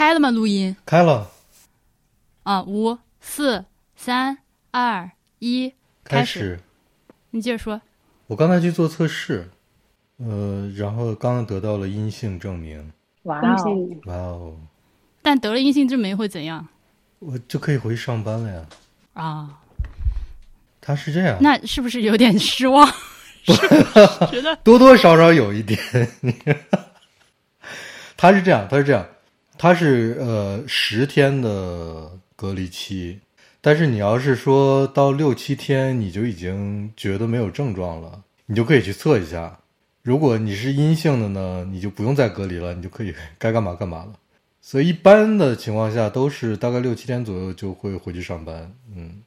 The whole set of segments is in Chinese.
开了吗？录音开了，啊，五四三二一，开始。你接着说。我刚才去做测试，呃，然后刚刚得到了阴性证明。哇哦！哇哦，但得了阴性证明会怎样我就可以回去上班了呀。啊？他是这样，那是不是有点失望？是觉得多多少少有一点。他是这样，他是这样，它是呃十天的隔离期，但是你要是说到六七天你就已经觉得没有症状了，你就可以去测一下。如果你是阴性的呢，你就不用再隔离了，你就可以该干嘛干嘛了。所以一般的情况下都是大概六七天左右就会回去上班。嗯，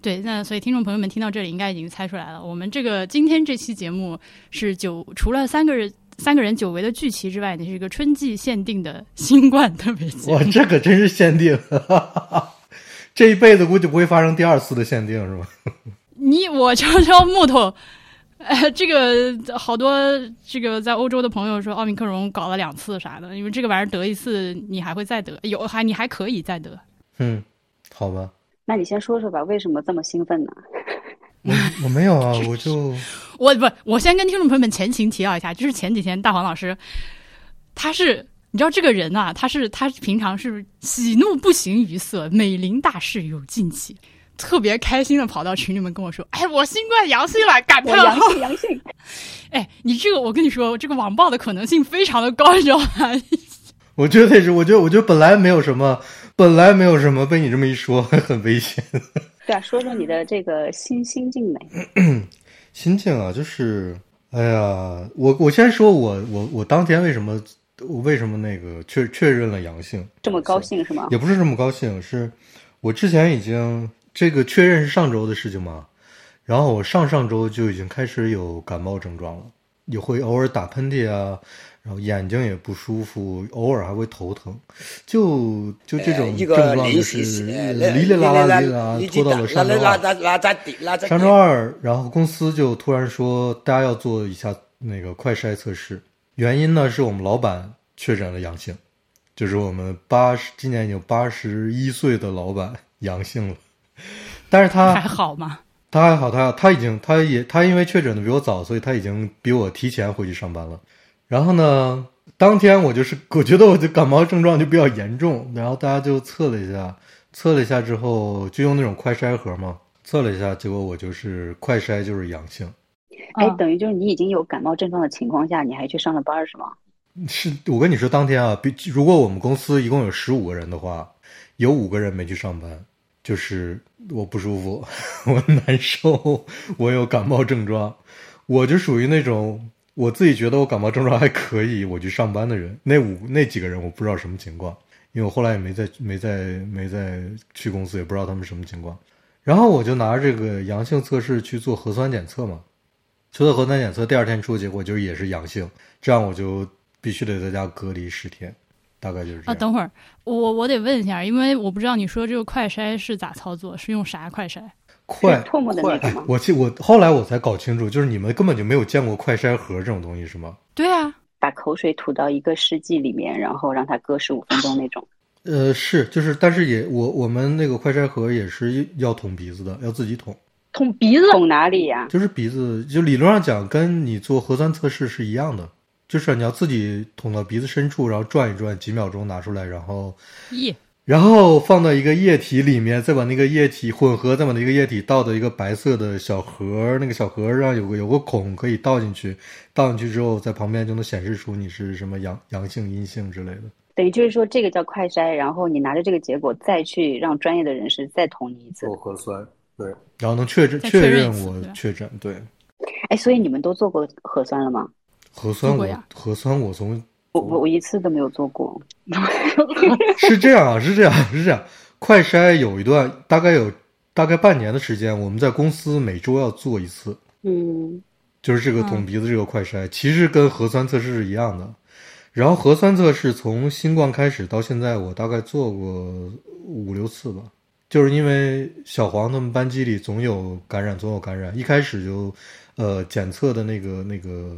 对，那所以听众朋友们听到这里应该已经猜出来了，我们这个今天这期节目是九除了三个人三个人久违的聚齐之外，你是一个春季限定的新冠特别节目哇，。这可真是限定，这一辈子估计不会发生第二次的限定，是吧？你我敲敲木头，呃，这个好多这个在欧洲的朋友说奥密克戎搞了两次啥的，因为这个玩意儿得一次你还会再得，有还你还可以再得。嗯，好吧，那你先说说吧，为什么这么兴奋呢？我我没有啊，我就我不，我先跟听众朋友们前情提要一下，就是前几天大黄老师，他是你知道这个人啊，他是他平常是喜怒不形于色，美龄大事有近期，特别开心的跑到群里面跟我说：“哎，我新冠阳性了，感叹阳！性阳性，哎，你这个我跟你说，这个网暴的可能性非常的高，你知道吗？我觉得也是，我觉得我觉得本来没有什么，本来没有什么，被你这么一说，很危险。对啊，说说你的这个心心境呗。心境啊，就是，哎呀，我我先说我我我当天为什么我为什么那个确确认了阳性，这么高兴是吗？也不是这么高兴，是我之前已经这个确认是上周的事情嘛，然后我上上周就已经开始有感冒症状了，也会偶尔打喷嚏啊，然后眼睛也不舒服，偶尔还会头疼，就就这种症状就是哩哩啦啦哩啦你拖到了上周拉二。上周二，然后公司就突然说大家要做一下那个快筛测试，原因呢是我们老板确诊了阳性，就是我们八十今年已经八十一岁的老板阳性了，但是他还好吗？他还好，他他已经他也他因为确诊的比我早，所以他已经比我提前回去上班了。然后呢，当天我就是我觉得我的感冒症状就比较严重，然后大家就测了一下，测了一下之后就用那种快筛盒嘛，测了一下，结果我就是快筛就是阳性。哎嗯，等于就是你已经有感冒症状的情况下，你还去上了班是吗？是我跟你说，当天啊，比如果我们公司一共有十五个人的话，有五个人没去上班，就是我不舒服，我难受，我有感冒症状，我就属于那种我自己觉得我感冒症状还可以，我去上班的人。那五那几个人我不知道什么情况，因为我后来也没在没在没在去公司，也不知道他们什么情况。然后我就拿这个阳性测试去做核酸检测嘛，去做核酸检测，第二天出结果就也是阳性，这样我就必须得在家隔离十天，大概就是这啊，等会儿我我得问一下，因为我不知道你说这个快筛是咋操作，是用啥快筛？快是唾沫的那个吗？我记我后来我才搞清楚，就是你们根本就没有见过快筛盒这种东西是吗？对啊，把口水吐到一个试剂里面，然后让它搁十五分钟那种。呃，是，就是，但是也我我们那个快筛盒也是要捅鼻子的，要自己捅，捅鼻子捅哪里呀、就是鼻子，就理论上讲跟你做核酸测试是一样的，就是你要自己捅到鼻子深处，然后转一转，几秒钟拿出来，然后耶，然后放到一个液体里面，再把那个液体混合，再把那个液体倒到一个白色的小盒，那个小盒上有个有个孔可以倒进去，倒进去之后，在旁边就能显示出你是什么阳阳性、阴性之类的。等于就是说这个叫快筛，然后你拿着这个结果再去让专业的人士再捅你一次做。核酸，对，然后能确诊确认认我确诊，对，哎，所以你们都做过核酸了吗？核酸我核酸我从我我我一次都没有做过。是这样啊，是这样，是这样。快筛有一段大概有大概半年的时间，我们在公司每周要做一次，嗯，就是这个捅鼻子这个快筛，其实跟核酸测试是一样的。然后核酸测试从新冠开始到现在，我大概做过五六次吧。就是因为小黄他们班级里总有感染，总有感染，一开始就，呃，检测的那个那个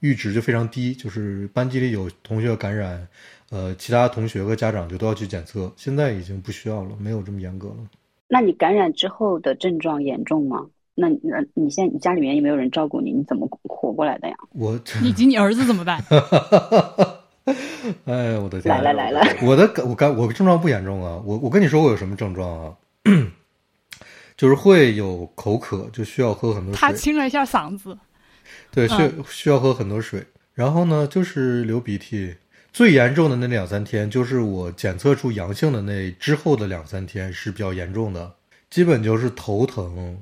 阈值就非常低，就是班级里有同学感染，呃，其他同学和家长就都要去检测。现在已经不需要了，没有这么严格了。那你感染之后的症状严重吗？那那你现在你家里面也没有人照顾你，你怎么活过来的呀？我，以及你儿子怎么办？哎，我的天！来了来了！我的我感我症状不严重啊，我我跟你说我有什么症状啊？就是会有口渴，就需要喝很多水。他清了一下嗓子。对，需需要喝很多水。然后呢，就是流鼻涕。最严重的那两三天，就是我检测出阳性的那之后的两三天是比较严重的，基本就是头疼，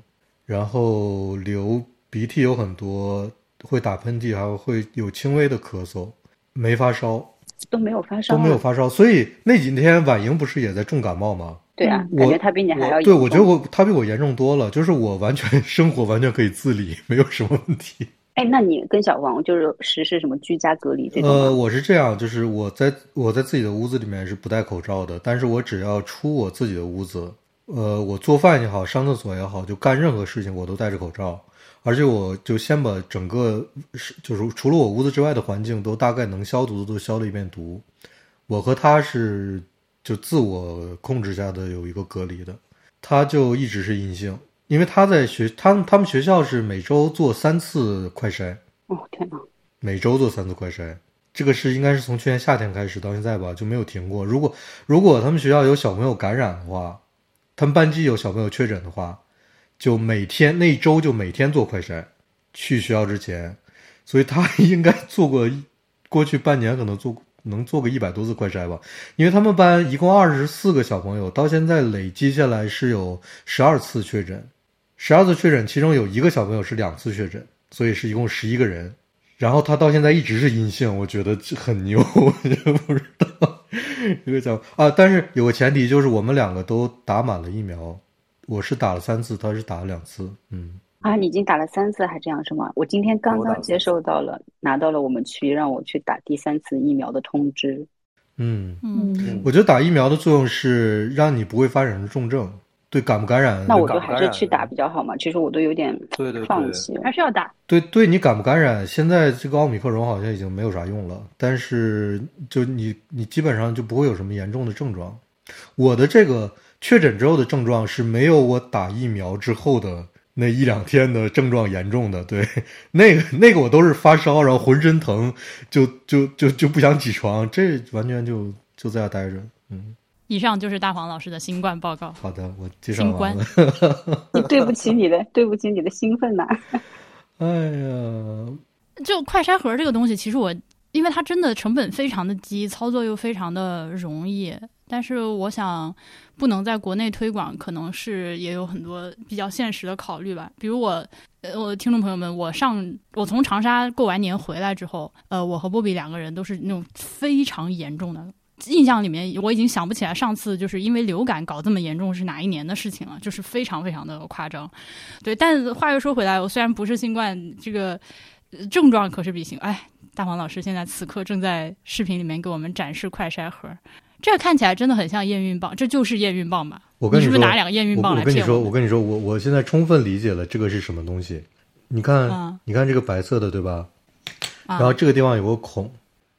然后流鼻涕有很多，会打喷嚏，还会有轻微的咳嗽，没发烧，都没有发烧，都没有发烧。所以那几天婉莹不是也在重感冒吗？对啊，感觉她比你还要对，我觉得我她比我严重多了，就是我完全 生活完全可以自理，没有什么问题。哎，那你跟小王就是实施什么居家隔离这种呃，我是这样，就是我在我在自己的屋子里面是不戴口罩的，但是我只要出我自己的屋子，呃，我做饭也好，上厕所也好，就干任何事情我都戴着口罩，而且我就先把整个是就是除了我屋子之外的环境都大概能消毒的都消了一遍毒。我和他是就自我控制下的有一个隔离的，他就一直是阴性。因为他在学，他他们学校是每周做三次快筛。哦天哪！每周做三次快筛，这个是应该是从去年夏天开始到现在吧，就没有停过。如果如果他们学校有小朋友感染的话，他们班级有小朋友确诊的话，就每天那一周就每天做快筛。去学校之前，所以他 应该做过，过去半年可能做能做个一百多次快筛吧。因为他们班一共二十四个小朋友，到现在累积下来是有十二次确诊。十二次确诊，其中有一个小朋友是两次确诊，所以是一共十一个人。然后他到现在一直是阴性，我觉得很牛，我就不知道这个叫啊。但是有个前提，就是我们两个都打满了疫苗，我是打了三次，他是打了两次。嗯啊，你已经打了三次，还这样是吗？我今天刚刚接收到了，拿到了我们区让我去打第三次疫苗的通知。嗯嗯，我觉得打疫苗的作用是让你不会发展成重症。对感不感染？那我就还是去打比较好嘛。其实我都有点放弃，还是要打。对，对你感不感染？现在这个奥密克戎好像已经没有啥用了，但是就你你基本上就不会有什么严重的症状。我的这个确诊之后的症状是没有我打疫苗之后的那一两天的症状严重的。对，那个那个我都是发烧，然后浑身疼，就就就就不想起床，这完全就就在家待着。嗯。以上就是大黄老师的新冠报告。好的，我介绍完了。你对不起你的，对不起你的兴奋呐。哎呀，就快筛盒这个东西，其实我因为它真的成本非常的低，操作又非常的容易。但是我想，不能在国内推广，可能是也有很多比较现实的考虑吧。比如我，呃，我的听众朋友们，我上我从长沙过完年回来之后，呃，我和波比两个人都是那种非常严重的。印象里面，我已经想不起来上次就是因为流感搞这么严重是哪一年的事情了，就是非常非常的夸张。对，但话又说回来，我虽然不是新冠，这个症状可是比新。哎，大黄老师现在此刻正在视频里面给我们展示快筛盒，这看起来真的很像验孕棒，这就是验孕棒吧？我跟你是不是拿两个验孕棒来骗我？我跟你说，我跟你说，我我现在充分理解了这个是什么东西。你看，你看这个白色的对吧？然后这个地方有个孔，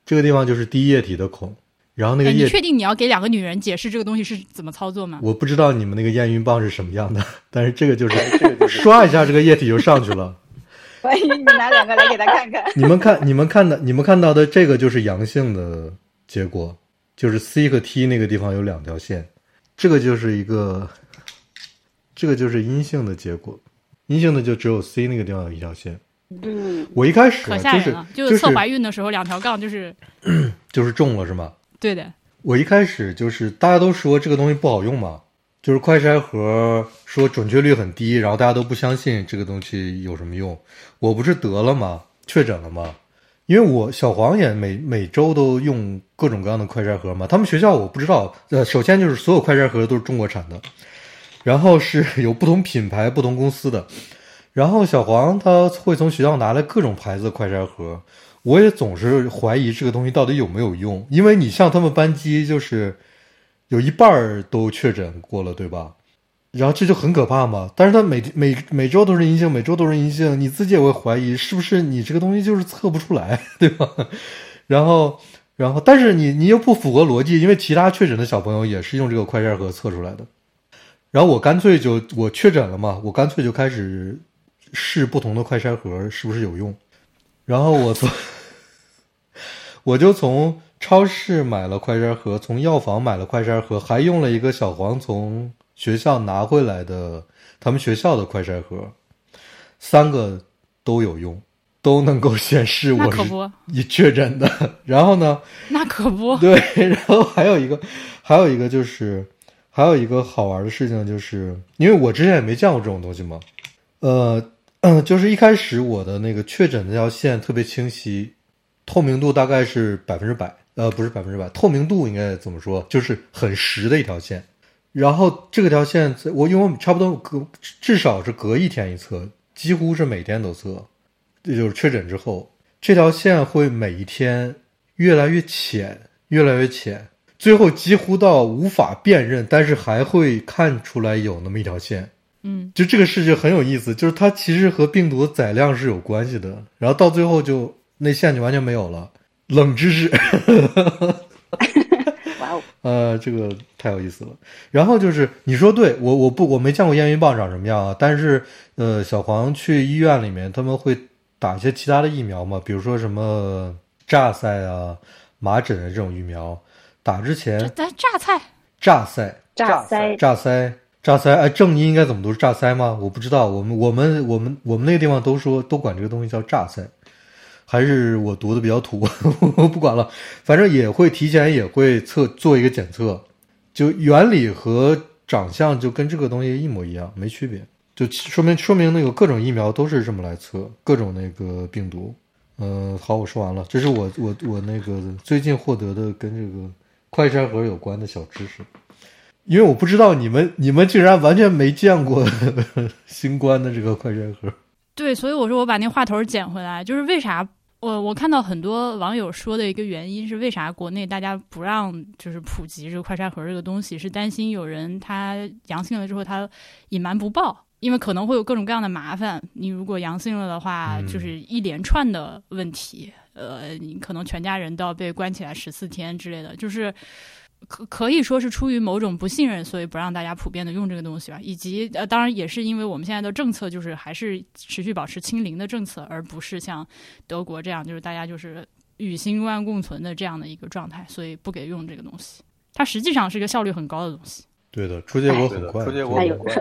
这个地方就是滴液体的孔。然后那个液，你确定你要给两个女人解释这个东西是怎么操作吗？我不知道你们那个验孕棒是什么样的，但是这个就是 刷一下，这个液体就上去了。万一你拿两个来给他看看。你们看，你们看的，你们看到的这个就是阳性的结果，就是 C 和 T 那个地方有两条线，这个就是一个，这个就是阴性的结果，阴性的就只有 C 那个地方有一条线。嗯，我一开始可吓人了，就是测怀孕的时候两条杠就是 就是中了是吗？对的，我一开始就是大家都说这个东西不好用嘛，就是快筛盒说准确率很低，然后大家都不相信这个东西有什么用。我不是得了吗？确诊了吗？因为我小黄也每每周都用各种各样的快筛盒嘛。他们学校我不知道，呃，首先就是所有快筛盒都是中国产的，然后是有不同品牌、不同公司的，然后小黄他会从学校拿来各种牌子的快筛盒。我也总是怀疑这个东西到底有没有用，因为你像他们班级就是有一半儿都确诊过了，对吧？然后这就很可怕嘛。但是他每每每周都是阴性，每周都是阴性，你自己也会怀疑是不是你这个东西就是测不出来，对吧？然后，然后，但是你你又不符合逻辑，因为其他确诊的小朋友也是用这个快筛盒测出来的。然后我干脆就我确诊了嘛，我干脆就开始试不同的快筛盒是不是有用。然后我从我就从超市买了快筛盒，从药房买了快筛盒，还用了一个小黄从学校拿回来的他们学校的快筛盒，三个都有用，都能够显示我是那可不，已确诊的。然后呢，那可不，对，然后还有一个，还有一个就是，还有一个好玩的事情，就是因为我之前也没见过这种东西嘛，呃，嗯，就是一开始我的那个确诊那条线特别清晰，透明度大概是百分之百，呃，不是百分之百，透明度应该怎么说？就是很实的一条线。然后这个条线，我因为我差不多隔至少是隔一天一测，几乎是每天都测，这就是确诊之后，这条线会每一天越来越浅，越来越浅，最后几乎到无法辨认，但是还会看出来有那么一条线。嗯，就这个事情很有意思，就是它其实和病毒的载量是有关系的，然后到最后就那线就完全没有了。冷知识，哇哦，呃，这个太有意思了。然后就是你说对我我不我没见过验孕棒长什么样啊，但是呃，小黄去医院里面他们会打一些其他的疫苗嘛，比如说什么榨菜啊、麻疹的这种疫苗，打之前这咱榨菜，榨菜。榨塞榨塞，榨塞，哎，正音应该怎么读？是榨塞吗？我不知道。我们我们我们我们那个地方都说都管这个东西叫榨塞，还是我读的比较土，我不管了。反正也会提前也会测做一个检测，就原理和长相就跟这个东西一模一样，没区别。就说明说明那个各种疫苗都是这么来测各种那个病毒。嗯、好，我说完了。这是我我我那个最近获得的跟这个快筛盒有关的小知识。因为我不知道你们你们竟然完全没见过 新冠的这个快筛盒。对，所以我说我把那话头捡回来，就是为啥我我看到很多网友说的一个原因是为啥国内大家不让就是普及这个快筛盒这个东西，是担心有人他阳性了之后他隐瞒不报。因为可能会有各种各样的麻烦，你如果阳性了的话，嗯就是一连串的问题，呃，你可能全家人都要被关起来十四天之类的，就是可可以说是出于某种不信任，所以不让大家普遍的用这个东西吧。以及呃，当然也是因为我们现在的政策就是还是持续保持清零的政策，而不是像德国这样就是大家就是与新冠共存的这样的一个状态，所以不给用这个东西。它实际上是一个效率很高的东西。对的，出结果很快。出结果很快。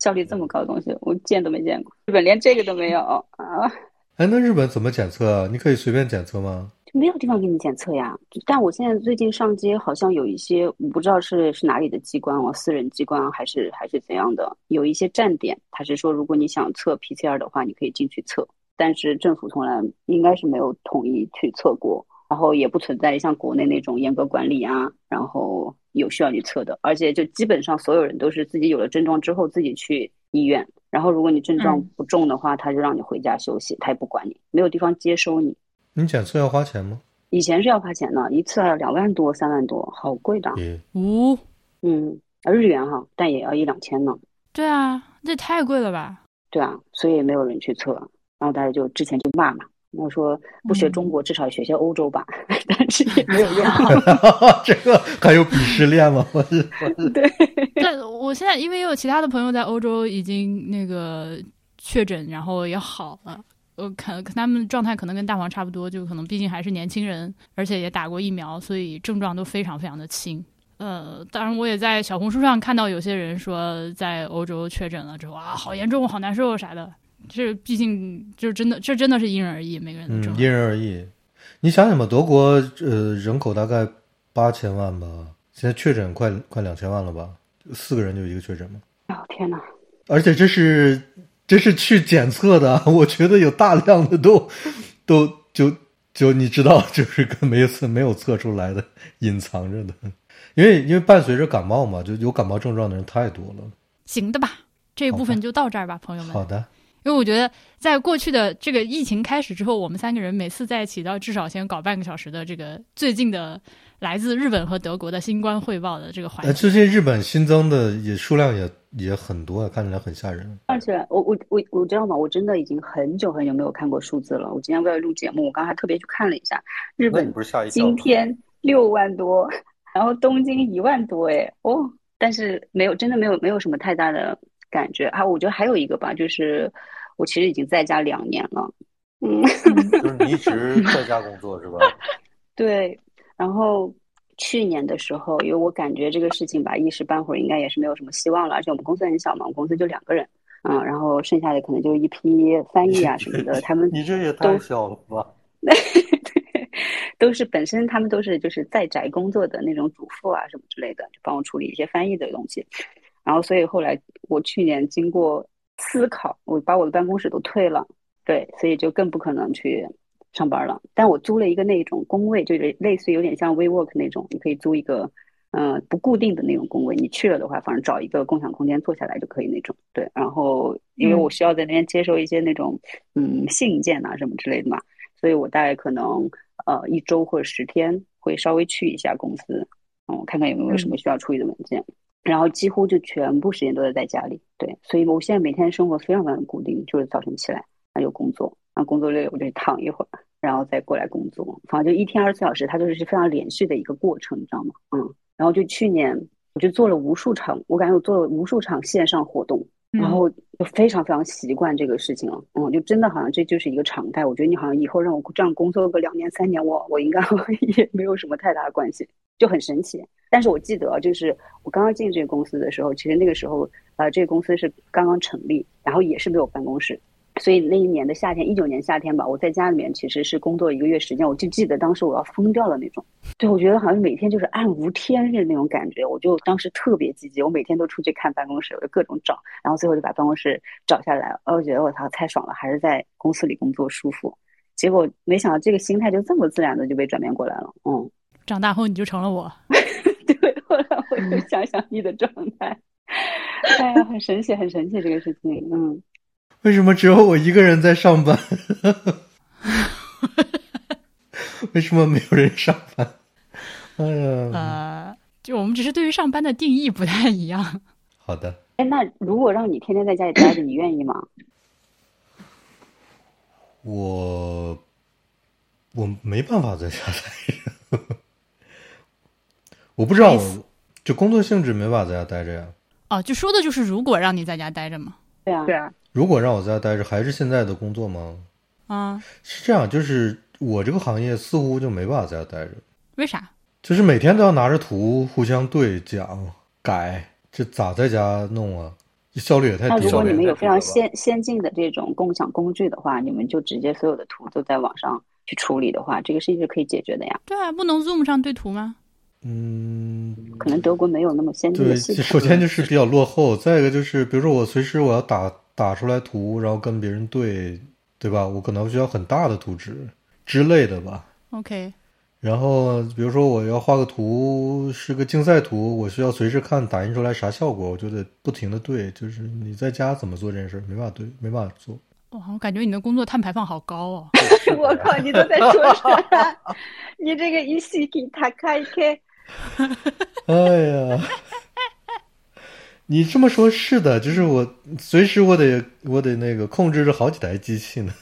效率这么高的东西，我见都没见过。日本连这个都没有啊，哎，那日本怎么检测啊？你可以随便检测吗？就没有地方给你检测呀。但我现在最近上街，好像有一些我不知道是是哪里的机关哦，私人机关还是还是怎样的，有一些站点，他是说如果你想测 PCR 的话，你可以进去测，但是政府从来应该是没有统一去测过。然后也不存在像国内那种严格管理啊，然后有需要你测的，而且就基本上所有人都是自己有了症状之后自己去医院，然后如果你症状嗯不重的话，他就让你回家休息，他也不管你，没有地方接收你。你检测要花钱吗？以前是要花钱的，一次要两万多、三万多，好贵的。嗯五、嗯，啊日元哈，但也要一两千呢。对啊，这太贵了吧？对啊，所以也没有人去测，然后大家就之前就骂嘛，我说不学中国，至少学学欧洲吧，但是也没有用。这个还有鄙视链吗？我是对，但我现在因为也有其他的朋友在欧洲已经那个确诊，然后也好了。我看他们状态可能跟大黄差不多，就可能毕竟还是年轻人，而且也打过疫苗，所以症状都非常非常的轻。呃，当然我也在小红书上看到有些人说在欧洲确诊了之后啊，好严重，好难受啥的。这毕竟就是真的，这真的是因人而异，每个人的症嗯，因人而异。你想想吧，德国呃人口大概八千万吧，现在确诊快快两千万了吧？四个人就一个确诊吗。哦天哪，而且这是这是去检测的啊，我觉得有大量的都都就就你知道，就是跟没有测没有测出来的隐藏着的，因为因为伴随着感冒嘛，就有感冒症状的人太多了。行的吧，这一部分就到这儿吧，朋友们。好的，因为我觉得在过去的这个疫情开始之后，我们三个人每次在一起都要至少先搞半个小时的这个最近的来自日本和德国的新冠汇报的这个环哎，节。最近日本新增的也数量也也很多，看起来很吓人。而且我我我我知道吗？我真的已经很久很久没有看过数字了。我今天为了录节目，我刚还特别去看了一下，日本不是？今天六万多，然后东京一万多，哎哦，但是没有真的没有没有什么太大的感觉啊。我觉得还有一个吧，就是我其实已经在家两年了，嗯，就是你一直 在家工作是吧？对，然后去年的时候，因为我感觉这个事情吧，一时半会儿应该也是没有什么希望了，而且我们公司很小嘛，我们公司就两个人，嗯，然后剩下的可能就是一批翻译啊什么的，他们你这也太小了吧？都是本身他们都是就是在宅工作的那种主妇啊什么之类的，就帮我处理一些翻译的东西。然后所以后来我去年经过思考，我把我的办公室都退了，对，所以就更不可能去上班了。但我租了一个那种工位，就是类似于有点像 WeWork 那种，你可以租一个嗯、呃不固定的那种工位，你去了的话，反正找一个共享空间坐下来就可以那种。对，然后因为我需要在那边接收一些那种嗯信件啊什么之类的嘛，所以我大概可能呃一周或者十天会稍微去一下公司，嗯，看看有没有什么需要处理的文件。然后几乎就全部时间都在在家里，对，所以我现在每天生活非常非常固定，就是早晨起来，然后有工作，然后工作累了我就躺一会儿，然后再过来工作，反正就一天二十四小时，它就是非常连续的一个过程，你知道吗？嗯，然后就去年我就做了无数场，我感觉我做了无数场线上活动，然后就非常非常习惯这个事情了，嗯，就真的好像这就是一个常态。我觉得你好像以后让我这样工作个两年三年，我我应该 也没有什么太大的关系，就很神奇。但是我记得，就是我刚刚进这个公司的时候，其实那个时候，呃，这个公司是刚刚成立，然后也是没有办公室，所以那一年的夏天，一九年夏天吧，我在家里面其实是工作一个月时间，我就记得当时我要疯掉了那种。对，我觉得好像每天就是暗无天日那种感觉，我就当时特别积极，我每天都出去看办公室，我就各种找，然后最后就把办公室找下来了。哦，我觉得我操太爽了，还是在公司里工作舒服。结果没想到这个心态就这么自然的就被转变过来了，嗯，长大后你就成了我。对，后来我就想想你的状态，哎呀，很神奇，很神奇这个事情，嗯。为什么只有我一个人在上班？为什么没有人上班？哎呀，呃，就我们只是对于上班的定义不太一样。好的，哎，那如果让你天天在家里待着，你愿意吗？我我没办法在家待着，我不知道，就工作性质没法在家待着呀。哦，就说的就是如果让你在家待着嘛。对啊，对啊，如果让我在家待着，还是现在的工作吗？啊，是这样，就是我这个行业似乎就没办法在家待着，为啥？就是每天都要拿着图互相对讲改，这咋在家弄啊？这效率也太低了那如果你。们有非常先先进的这种共享工具的话，你们就直接所有的图都在网上去处理的话，这个事情是可以解决的呀。对啊，不能 Zoom 上对图吗？嗯，可能德国没有那么先进对，的系统。首先就是比较落后，再一个就是，比如说我随时我要打打出来图，然后跟别人对，对吧？我可能需要很大的图纸之类的吧。OK，然后比如说我要画个图，是个竞赛图，我需要随时看打印出来啥效果，我就得不停的对。就是你在家怎么做这件事儿，没办法对，没办法做。哇，我感觉你的工作碳排放好高哦。我靠，你都在说啥？你这个一系给他开开。哎呀，你这么说，是的，就是我随时我得我得那个控制着好几台机器呢。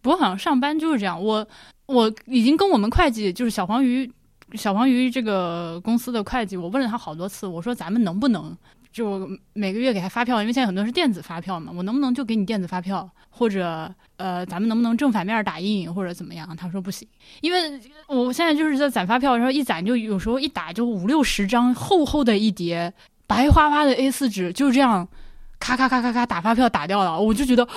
不过好像上班就是这样，我我已经跟我们会计，就是小黄鱼，小黄鱼这个公司的会计，我问了他好多次，我说咱们能不能就每个月给他发票，因为现在很多是电子发票嘛，我能不能就给你电子发票，或者呃，咱们能不能正反面打印或者怎么样？他说不行，因为我现在就是在攒发票，然后一攒就有时候一打就五六十张厚厚的一叠白花花的 A 四纸，就这样咔咔咔咔咔打发票打掉了，我就觉得。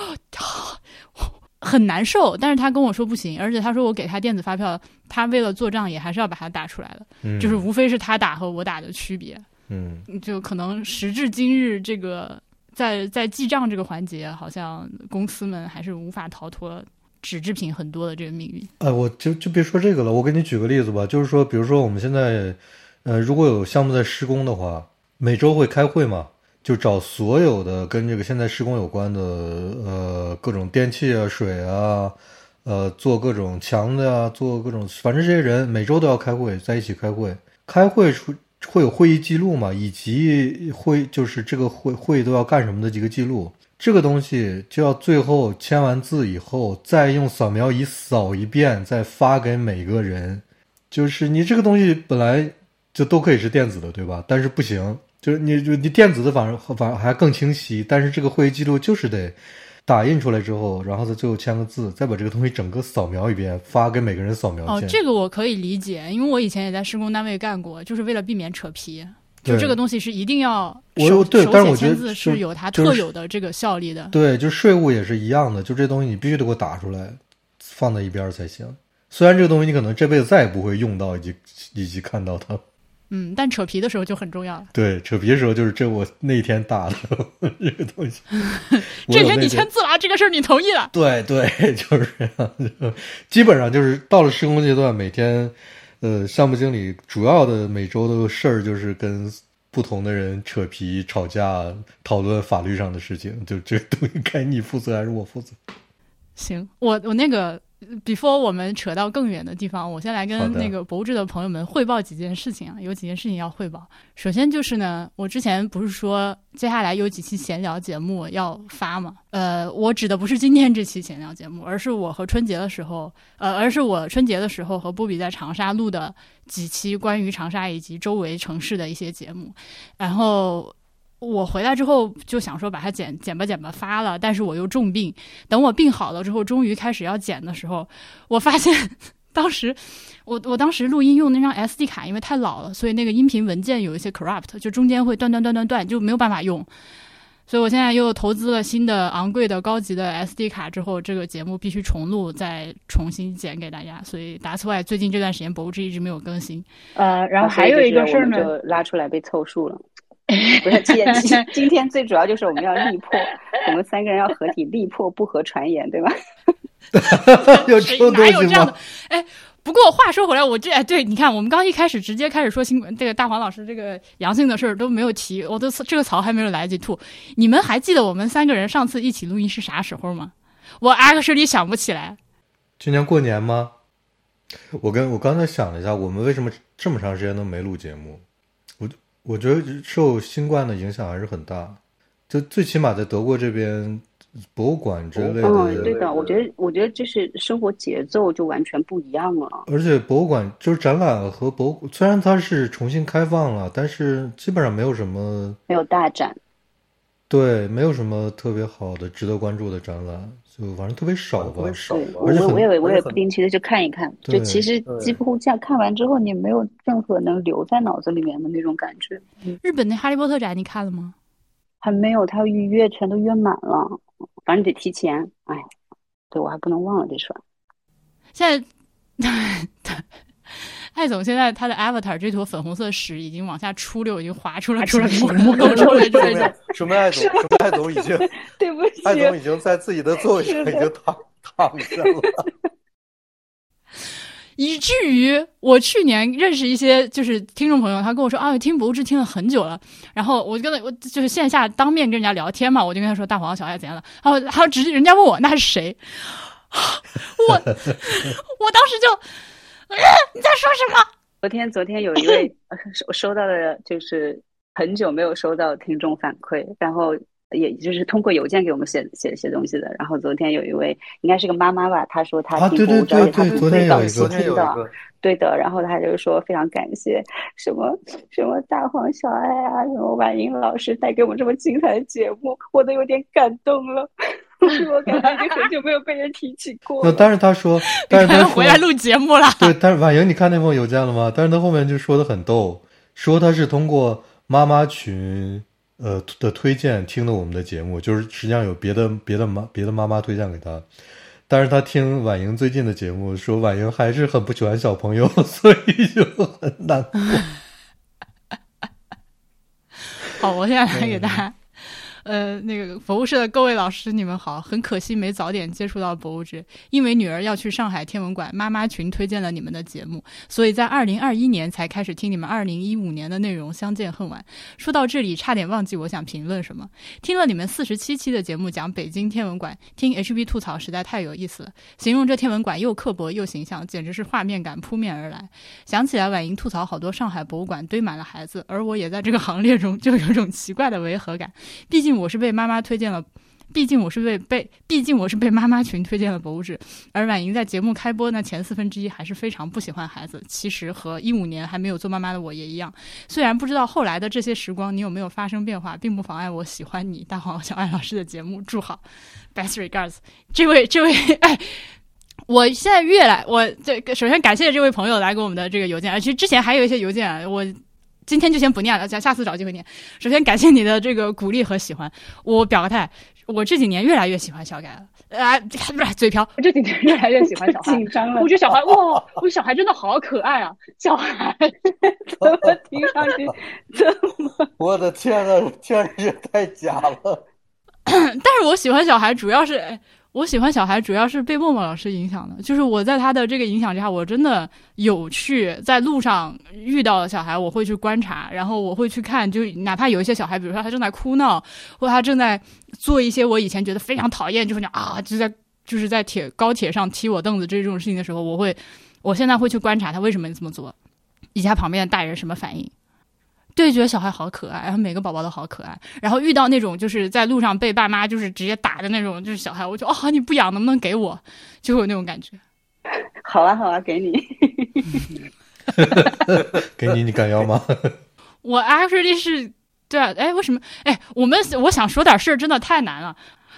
很难受，但是他跟我说不行，而且他说我给他电子发票，他为了做账也还是要把它打出来的，嗯，就是无非是他打和我打的区别，嗯，就可能时至今日，这个在在记账这个环节，好像公司们还是无法逃脱纸制品很多的这个命运。哎，我就就别说这个了，我给你举个例子吧，就是说，比如说我们现在，呃，如果有项目在施工的话，每周会开会嘛，就找所有的跟这个现在施工有关的呃各种电器啊、水啊，呃做各种墙的呀、做各种，反正这些人每周都要开会，在一起开会。开会出会有会议记录嘛，以及会就是这个会会议都要干什么的几个记录。这个东西就要最后签完字以后，再用扫描仪扫一遍，再发给每个人。就是你这个东西本来就都可以是电子的，对吧？但是不行，就是你就你电子的反而反而还更清晰，但是这个会议记录就是得打印出来之后，然后再最后签个字，再把这个东西整个扫描一遍，发给每个人扫描哦，件。这个我可以理解，因为我以前也在施工单位干过，就是为了避免扯皮。就这个东西是一定要我手对手但是我觉得写签字是有它特有的这个效力的。对，就税务也是一样的，就这东西你必须得给我打出来，放在一边才行。虽然这个东西你可能这辈子再也不会用到以及以及看到它。嗯，但扯皮的时候就很重要了。对，扯皮的时候就是这我那天打的 这个东西。这天你签字了啊，这个事儿你同意了。对对，就是这样。基本上就是到了施工阶段，每天，呃，项目经理主要的每周的事儿就是跟不同的人扯皮、吵架、讨论法律上的事情。就这个东西该你负责还是我负责？行，我我那个 before 我们扯到更远的地方，我先来跟那个博物志的朋友们汇报几件事情啊，有几件事情要汇报。首先就是呢，我之前不是说接下来有几期闲聊节目要发吗？呃，我指的不是今天这期闲聊节目，而是我和春节的时候，呃，而是我春节的时候和波比在长沙录的几期关于长沙以及周围城市的一些节目，然后。我回来之后就想说把它剪剪吧剪吧发了，但是我又重病，等我病好了之后，终于开始要剪的时候，我发现 当时我我当时录音用那张 SD 卡，因为太老了，所以那个音频文件有一些 corrupt，就中间会断断断断断，就没有办法用。所以我现在又投资了新的昂贵的高级的 SD 卡之后，这个节目必须重录，再重新剪给大家。所以打此外，最近这段时间博物志一直没有更新。呃，然后还有一个事儿呢，就拉出来被凑数了。不是，今天 今今天最主要就是我们要力破，我们三个人要合体力破不合传言，对吧？谁 有这哪有这样的吗？？哎，不过话说回来，我这哎，对，你看，我们刚一开始直接开始说新冠这个大黄老师这个阳性的事儿都没有提，我都这个槽还没有来得及吐。你们还记得我们三个人上次一起录音是啥时候吗？我 actually 想不起来。今年过年吗？我跟我刚才想了一下，我们为什么这么长时间都没录节目？我我觉得受新冠的影响还是很大，就最起码在德国这边，博物馆之类的，嗯，对的，我觉得我觉得就是生活节奏就完全不一样了。而且博物馆就是展览和博物，虽然它是重新开放了，但是基本上没有什么没有大展，对，没有什么特别好的、值得关注的展览，就反正特别少吧特别。少我我也我也不定期的去看一看，就其实几乎这样看完之后，你没有任何能留在脑子里面的那种感觉，日本的哈利波特展你看了吗？还没有，他预约全都约满了，反正得提前。哎，对我还不能忘了这事儿。现在 艾总现在他的 avatar 这坨粉红色屎已经往下出溜，已经滑出了出来屏幕露出了这说明个。说明艾总，说明艾总已经，对不起艾总已经在自己的座位上已经躺躺下了。以至于我去年认识一些就是听众朋友，他跟我说啊，听博物志听了很久了，然后我就跟他我就是线下当面跟人家聊天嘛，我就跟他说大黄小爱怎样的，然后他直接人家问我那是谁，我我当时就、你在说什么？昨天昨天有一位呃 收收到的，就是很久没有收到听众反馈，然后也就是通过邮件给我们写写写东西的。然后昨天有一位应该是个妈妈吧，她说她啊对对听过，而且她对对是最早期昨天听的，对的。然后她就说非常感谢什么什么大黄小爱啊，什么婉莹老师带给我们这么精彩的节目，我都有点感动了。我感觉已经很久没有被人提起过那。但是他说，但是他说回来录节目了。对，但是婉莹，你看那封邮件了吗？但是他后面就说的很逗，说他是通过妈妈群呃的推荐听的我们的节目，就是实际上有别的别的妈别的妈妈推荐给他，但是他听婉莹最近的节目，说婉莹还是很不喜欢小朋友，所以就很难过。好，我现在来给大家呃，那个博物社的各位老师，你们好。很可惜没早点接触到博物志，因为女儿要去上海天文馆，妈妈群推荐了你们的节目，所以在二零二一年才开始听你们二零一五年的内容，相见恨晚。说到这里，差点忘记我想评论什么。听了你们四十七期的节目讲北京天文馆，听 HB 吐槽实在太有意思了。形容这天文馆又刻薄又形象，简直是画面感扑面而来。想起来婉莹吐槽好多上海博物馆堆满了孩子，而我也在这个行列中，就有种奇怪的违和感。毕竟我是被妈妈推荐了，毕竟我是被被，毕竟我是被妈妈群推荐了博物志。而婉莹在节目开播那前四分之一还是非常不喜欢孩子。其实和一五年还没有做妈妈的我也一样。虽然不知道后来的这些时光你有没有发生变化，并不妨碍我喜欢你大黄小爱老师的节目。祝好，best regards。这位这位哎。我现在越来，我这个首先感谢这位朋友来给我们的这个邮件啊，其实之前还有一些邮件，我今天就先不念了，下下次找机会念。首先感谢你的这个鼓励和喜欢，我表个态，我这几年越来越喜欢小改了，啊，不是嘴瓢，我这几年越来越喜欢小孩，紧张了。我觉得小孩哇，我觉得小孩真的好可爱啊，小孩怎么听上去这么？我的天呐，确实太假了。但是我喜欢小孩，主要是。我喜欢小孩，主要是被默默老师影响的。就是我在他的这个影响之下，我真的有去在路上遇到小孩，我会去观察，然后我会去看，就哪怕有一些小孩，比如说他正在哭闹，或他正在做一些我以前觉得非常讨厌，就是啊，就在就是在铁高铁上踢我凳子这种事情的时候，我会，我现在会去观察他为什么这么做，以及他旁边的大人什么反应。对，觉得小孩好可爱，然后每个宝宝都好可爱。然后遇到那种就是在路上被爸妈就是直接打的那种，就是小孩，我就哦，你不养能不能给我？就有那种感觉。好啊，好啊，给你。给你，你敢要吗？我 actually 是对啊，哎，为什么？哎，我们我想说点事儿，真的太难了。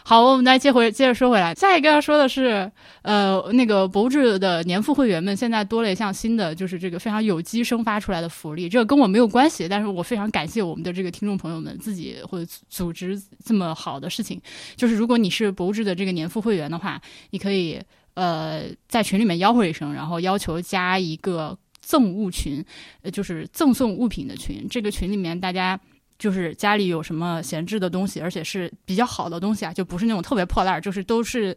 好，我们来接回接着说回来。下一个要说的是，呃，那个博物志的年付会员们现在多了一项新的，就是这个非常有机生发出来的福利。这个跟我没有关系，但是我非常感谢我们的这个听众朋友们自己会组织这么好的事情。就是如果你是博物志的这个年付会员的话，你可以呃在群里面吆喝一声，然后要求加一个赠物群，呃，就是赠送物品的群。这个群里面大家。就是家里有什么闲置的东西，而且是比较好的东西啊，就不是那种特别破烂，就是都是。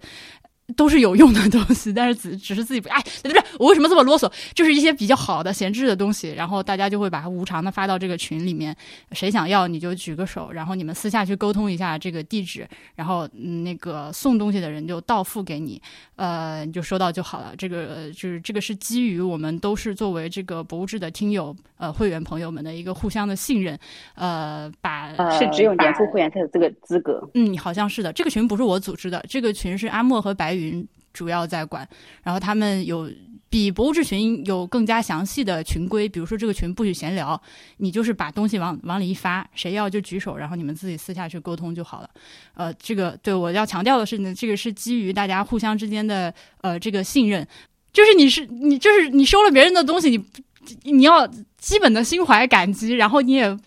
都是有用的东西，但是只只是自己不哎，不是我为什么这么啰嗦？就是一些比较好的闲置的东西，然后大家就会把它无偿的发到这个群里面，谁想要你就举个手，然后你们私下去沟通一下这个地址，然后那个送东西的人就到付给你，呃，你就收到就好了。这个就是这个是基于我们都是作为这个博物志的听友呃会员朋友们的一个互相的信任，呃，把是只有年付会员才有这个资格。嗯，好像是的。这个群不是我组织的，这个群是阿莫和白群主要在管，然后他们有比博物志群有更加详细的群规，比如说这个群不许闲聊，你就是把东西往往里一发，谁要就举手，然后你们自己私下去沟通就好了。呃，这个对我要强调的是呢，这个是基于大家互相之间的呃这个信任，就是你是你就是你收了别人的东西，你你要基本的心怀感激，然后你也。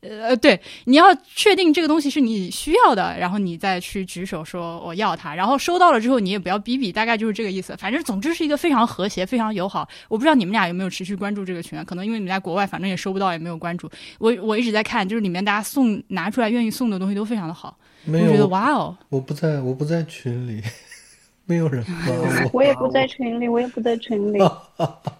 呃，对，你要确定这个东西是你需要的，然后你再去举手说我要它，然后收到了之后你也不要逼逼，大概就是这个意思。反正总之是一个非常和谐、非常友好。我不知道你们俩有没有持续关注这个群，可能因为你们在国外，反正也收不到，也没有关注。我我一直在看，就是里面大家送拿出来愿意送的东西都非常的好。没有，觉得哇哦，我不在，我不在群里，没有人发我，我也不在群里，我也不在群里。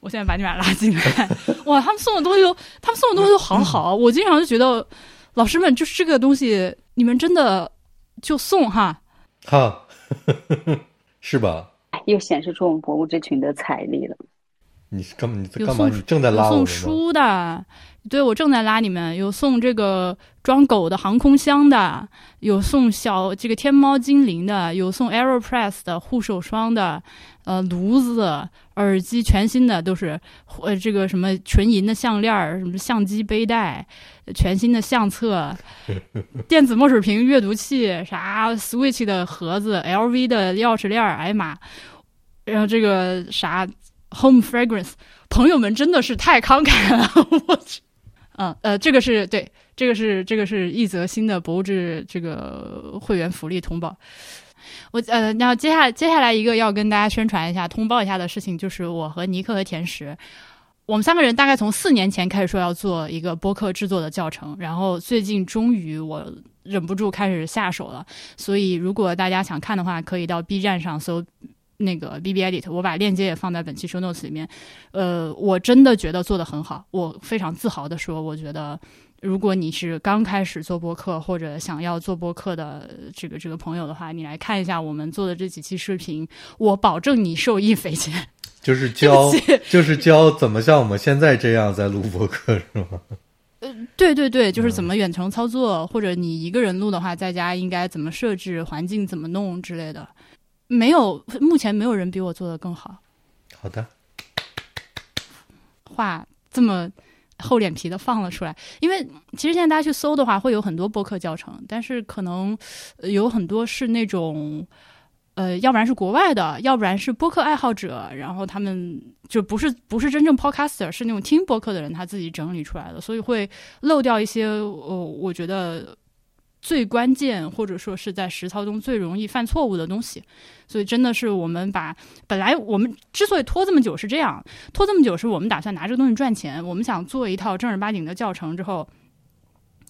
我现在把你俩拉进来，哇！他们送的东西都，他们送的东西都好好。我经常就觉得，老师们就是这个东西，你们真的就送哈？哈，是吧？又显示出我们博物志群的财力了。你是干嘛？你在干嘛？你正在拉我送书的，对，我正在拉你们。有送这个装狗的航空箱的，有送小这个天猫精灵的，有送 Aeropress 的护手霜的，呃，炉子、耳机，全新的都是，呃，这个什么纯银的项链，什么相机背带，全新的相册，电子墨水屏、阅读器，啥 Switch 的盒子，LV 的钥匙链，哎呀妈，然后这个啥。Home fragrance，朋友们真的是太慷慨了，我去，嗯呃，这个是对，这个是这个是一则新的博物志这个会员福利通报。我呃，那接下来接下来一个要跟大家宣传一下、通报一下的事情，就是我和尼克和甜食，我们三个人大概从四年前开始说要做一个播客制作的教程，然后最近终于我忍不住开始下手了。所以如果大家想看的话，可以到 B 站上搜那个 B B Edit，我把链接也放在本期 show notes 里面。呃，我真的觉得做的很好，我非常自豪的说，我觉得如果你是刚开始做播客或者想要做播客的这个这个朋友的话，你来看一下我们做的这几期视频，我保证你受益匪浅。就是教就是教怎么像我们现在这样在录播客，是吗？对对对，就是怎么远程操作，或者你一个人录的话，在家应该怎么设置环境，怎么弄之类的。没有，目前没有人比我做的更好。好的，话这么厚脸皮的放了出来，因为其实现在大家去搜的话，会有很多播客教程，但是可能有很多是那种。呃，要不然是国外的，要不然是播客爱好者，然后他们就不是不是真正 podcaster，是那种听播客的人，他自己整理出来的，所以会漏掉一些呃，我觉得最关键或者说是在实操中最容易犯错误的东西。所以真的是我们把本来我们之所以拖这么久是这样，拖这么久是我们打算拿这个东西赚钱，我们想做一套正儿八经的教程之后。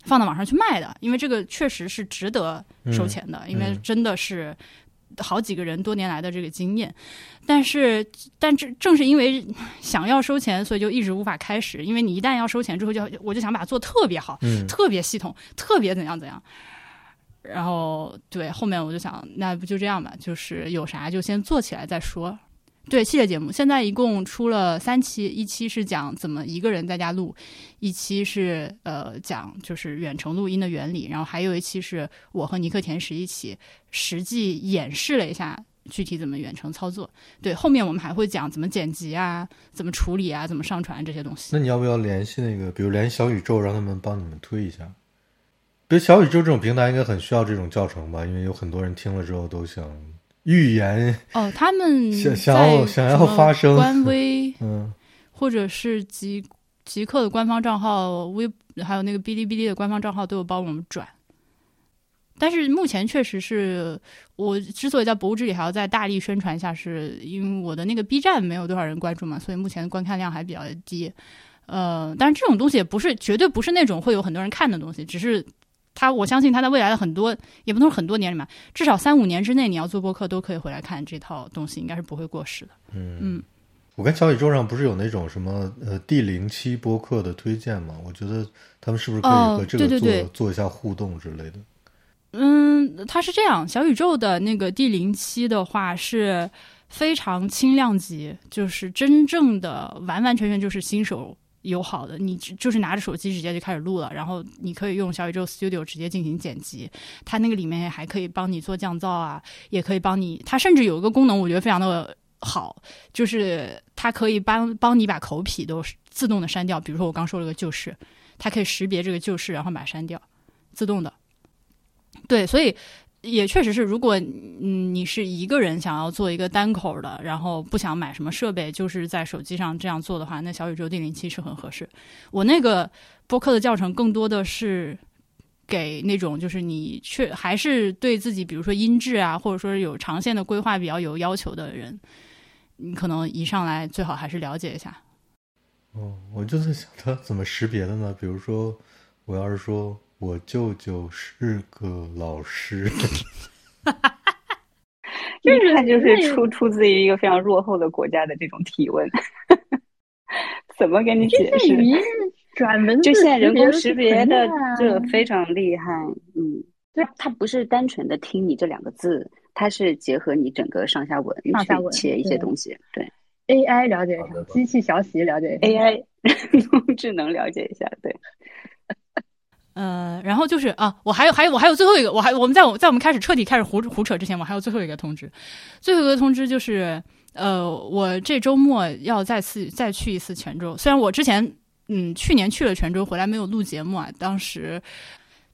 放到网上去卖的，因为这个确实是值得收钱的，因为真的是好几个人多年来的这个经验。但是，但正正是因为想要收钱，所以就一直无法开始。因为你一旦要收钱之后，就我就想把它做特别好，嗯特别系统，特别怎样怎样。然后对后面我就想，那不就这样吧，就是有啥就先做起来再说。对系列节目，现在一共出了三期，一期是讲怎么一个人在家录，一期是呃讲就是远程录音的原理，然后还有一期是我和尼克田石一起实际演示了一下具体怎么远程操作。对，后面我们还会讲怎么剪辑啊，怎么处理啊，怎么上传这些东西。那你要不要联系那个，比如联系小宇宙，让他们帮你们推一下？比如小宇宙这种平台应该很需要这种教程吧，因为有很多人听了之后都想预言，哦，他们想想要想要发声官微 嗯或者是极极客的官方账号、微还有那个哔哩哔哩的官方账号都有帮我们转。但是目前确实是我之所以在博物志里还要再大力宣传一下，是因为我的那个 B 站没有多少人关注嘛，所以目前观看量还比较低。呃，但是这种东西也不是绝对不是那种会有很多人看的东西，只是它我相信他在未来的很多也不能说很多年里面，至少三五年之内你要做播客都可以回来看这套东西，应该是不会过时的。嗯嗯。我看小宇宙上不是有那种什么呃第零期播客的推荐吗？我觉得他们是不是可以哦和这个做、做一下互动之类的？嗯，它是这样，小宇宙的那个第零期的话是非常轻量级，就是真正的完完全全就是新手友好的，你就是拿着手机直接就开始录了，然后你可以用小宇宙 Studio 直接进行剪辑，它那个里面还可以帮你做降噪啊，也可以帮你，它甚至有一个功能，我觉得非常的好，就是它可以帮帮你把口癖都自动的删掉，比如说我刚说了个旧事，它可以识别这个旧事，然后把它删掉，自动的。对，所以也确实是，如果嗯你是一个人想要做一个单口的，然后不想买什么设备，就是在手机上这样做的话，那小宇宙第零期是很合适。我那个播客的教程更多的是给那种就是你确还是对自己，比如说音质啊，或者说有长线的规划比较有要求的人，你可能一上来最好还是了解一下。哦，我就在想他怎么识别的呢？比如说，我要是说我舅舅是个老师，一看就是出出自于一个非常落后的国家的这种提问，怎么跟你解释？语音？转文字就现在人工识识别的啊这个非常厉害，嗯，对，它不是单纯的听你这两个字，它是结合你整个上下文上下文去切一些东西，对。AI 了解一下，机器学习了解一下。AI 人工智能了解一下，对，呃，然后就是啊，我还有还有我还有最后一个，我还我们在我在我们开始彻底开始胡胡扯之前，我还有最后一个通知，最后一个通知就是，呃，我这周末要再次再去一次泉州，虽然我之前嗯去年去了泉州，回来没有录节目啊，当时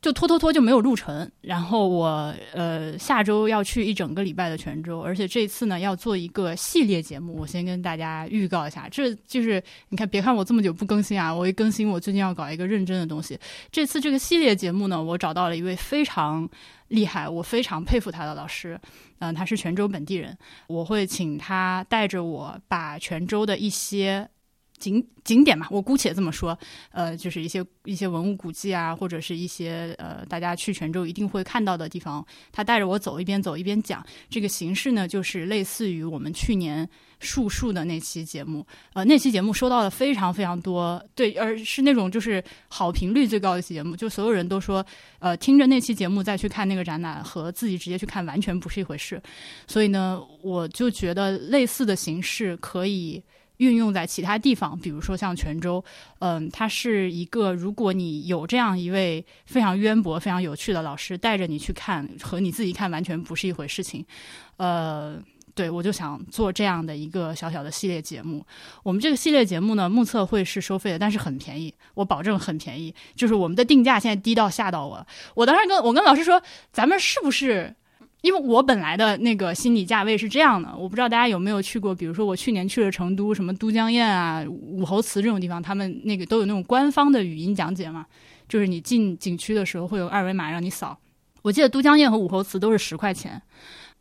就拖拖拖就没有录成，然后我呃下周要去一整个礼拜的泉州，而且这次呢要做一个系列节目，我先跟大家预告一下，这就是你看，别看我这么久不更新啊，我一更新，我最近要搞一个认真的东西。这次这个系列节目呢，我找到了一位非常厉害，我非常佩服他的老师，嗯、他是泉州本地人，我会请他带着我把泉州的一些景景点嘛，我姑且这么说，呃，就是一些一些文物古迹啊，或者是一些呃大家去泉州一定会看到的地方，他带着我走，一边走一边讲。这个形式呢，就是类似于我们去年树树的那期节目，呃，那期节目收到了非常非常多，对，而是那种就是好评率最高的节目，就所有人都说，呃，听着那期节目再去看那个展览和自己直接去看完全不是一回事。所以呢，我就觉得类似的形式可以。运用在其他地方，比如说像泉州，嗯，它是一个，如果你有这样一位非常渊博、非常有趣的老师带着你去看，和你自己看完全不是一回事情。呃，对我就想做这样的一个小小的系列节目。我们这个系列节目呢，目测会是收费的，但是很便宜，我保证很便宜。就是我们的定价现在低到吓到我。我当时跟我跟老师说，咱们是不是？因为我本来的那个心理价位是这样的，我不知道大家有没有去过，比如说我去年去了成都，什么都江堰啊、武侯祠这种地方，他们那个都有那种官方的语音讲解嘛，就是你进景区的时候会有二维码让你扫。我记得都江堰和武侯祠都是十块钱，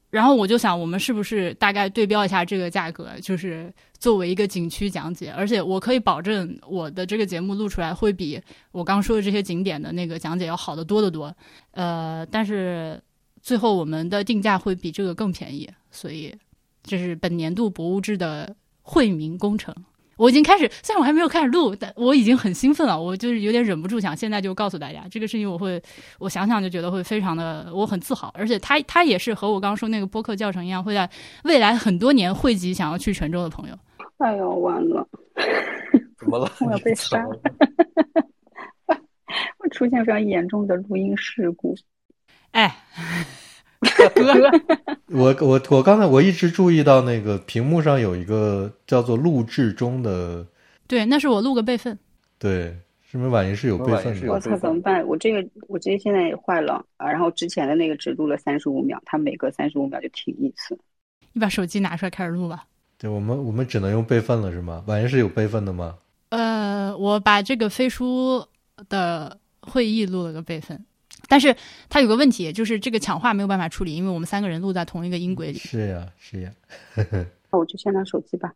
然后我就想，我们是不是大概对标一下这个价格，就是作为一个景区讲解，而且我可以保证我的这个节目录出来会比我刚说的这些景点的那个讲解要好得多得多。呃，但是。最后，我们的定价会比这个更便宜，所以这是本年度博物志的惠民工程。我已经开始，虽然我还没有开始录，但我已经很兴奋了。我就是有点忍不住想现在就告诉大家这个事情。我会，我想想就觉得会非常的，我很自豪。而且他他也是和我刚刚说那个播客教程一样，会在未来很多年汇集想要去泉州的朋友。哎呦，完了！怎么了？我要被杀！我出现非常严重的录音事故。哎，哥，我我我刚才我一直注意到那个屏幕上有一个叫做“录制中”的，对，那是我录个备份。对，是不是婉莹是有备份的？我操，怎么办？我这个我这现在也坏了啊！然后之前的那个只录了三十五秒，它每隔三十五秒就停一次。你把手机拿出来开始录吧。对，我们我们只能用备份了，是吗？婉莹是有备份的吗？呃，我把这个飞书的会议录了个备份。但是它有个问题，就是这个抢话没有办法处理，因为我们三个人录在同一个音轨里。是呀，是呀。那我就先拿手机吧。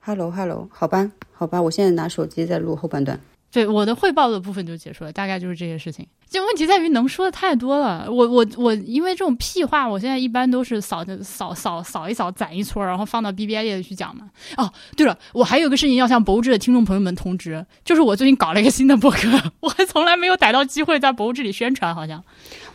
Hello，Hello，好吧，好吧，我现在拿手机在录后半段。对，我的汇报的部分就结束了，大概就是这些事情。就问题在于能说的太多了。我我我，因为这种屁话，我现在一般都是扫扫扫扫一扫，攒一撮，然后放到 B B I 里去讲嘛。哦，对了，我还有个事情要向博物志的听众朋友们通知，就是我最近搞了一个新的博客，我还从来没有逮到机会在博物志里宣传，好像。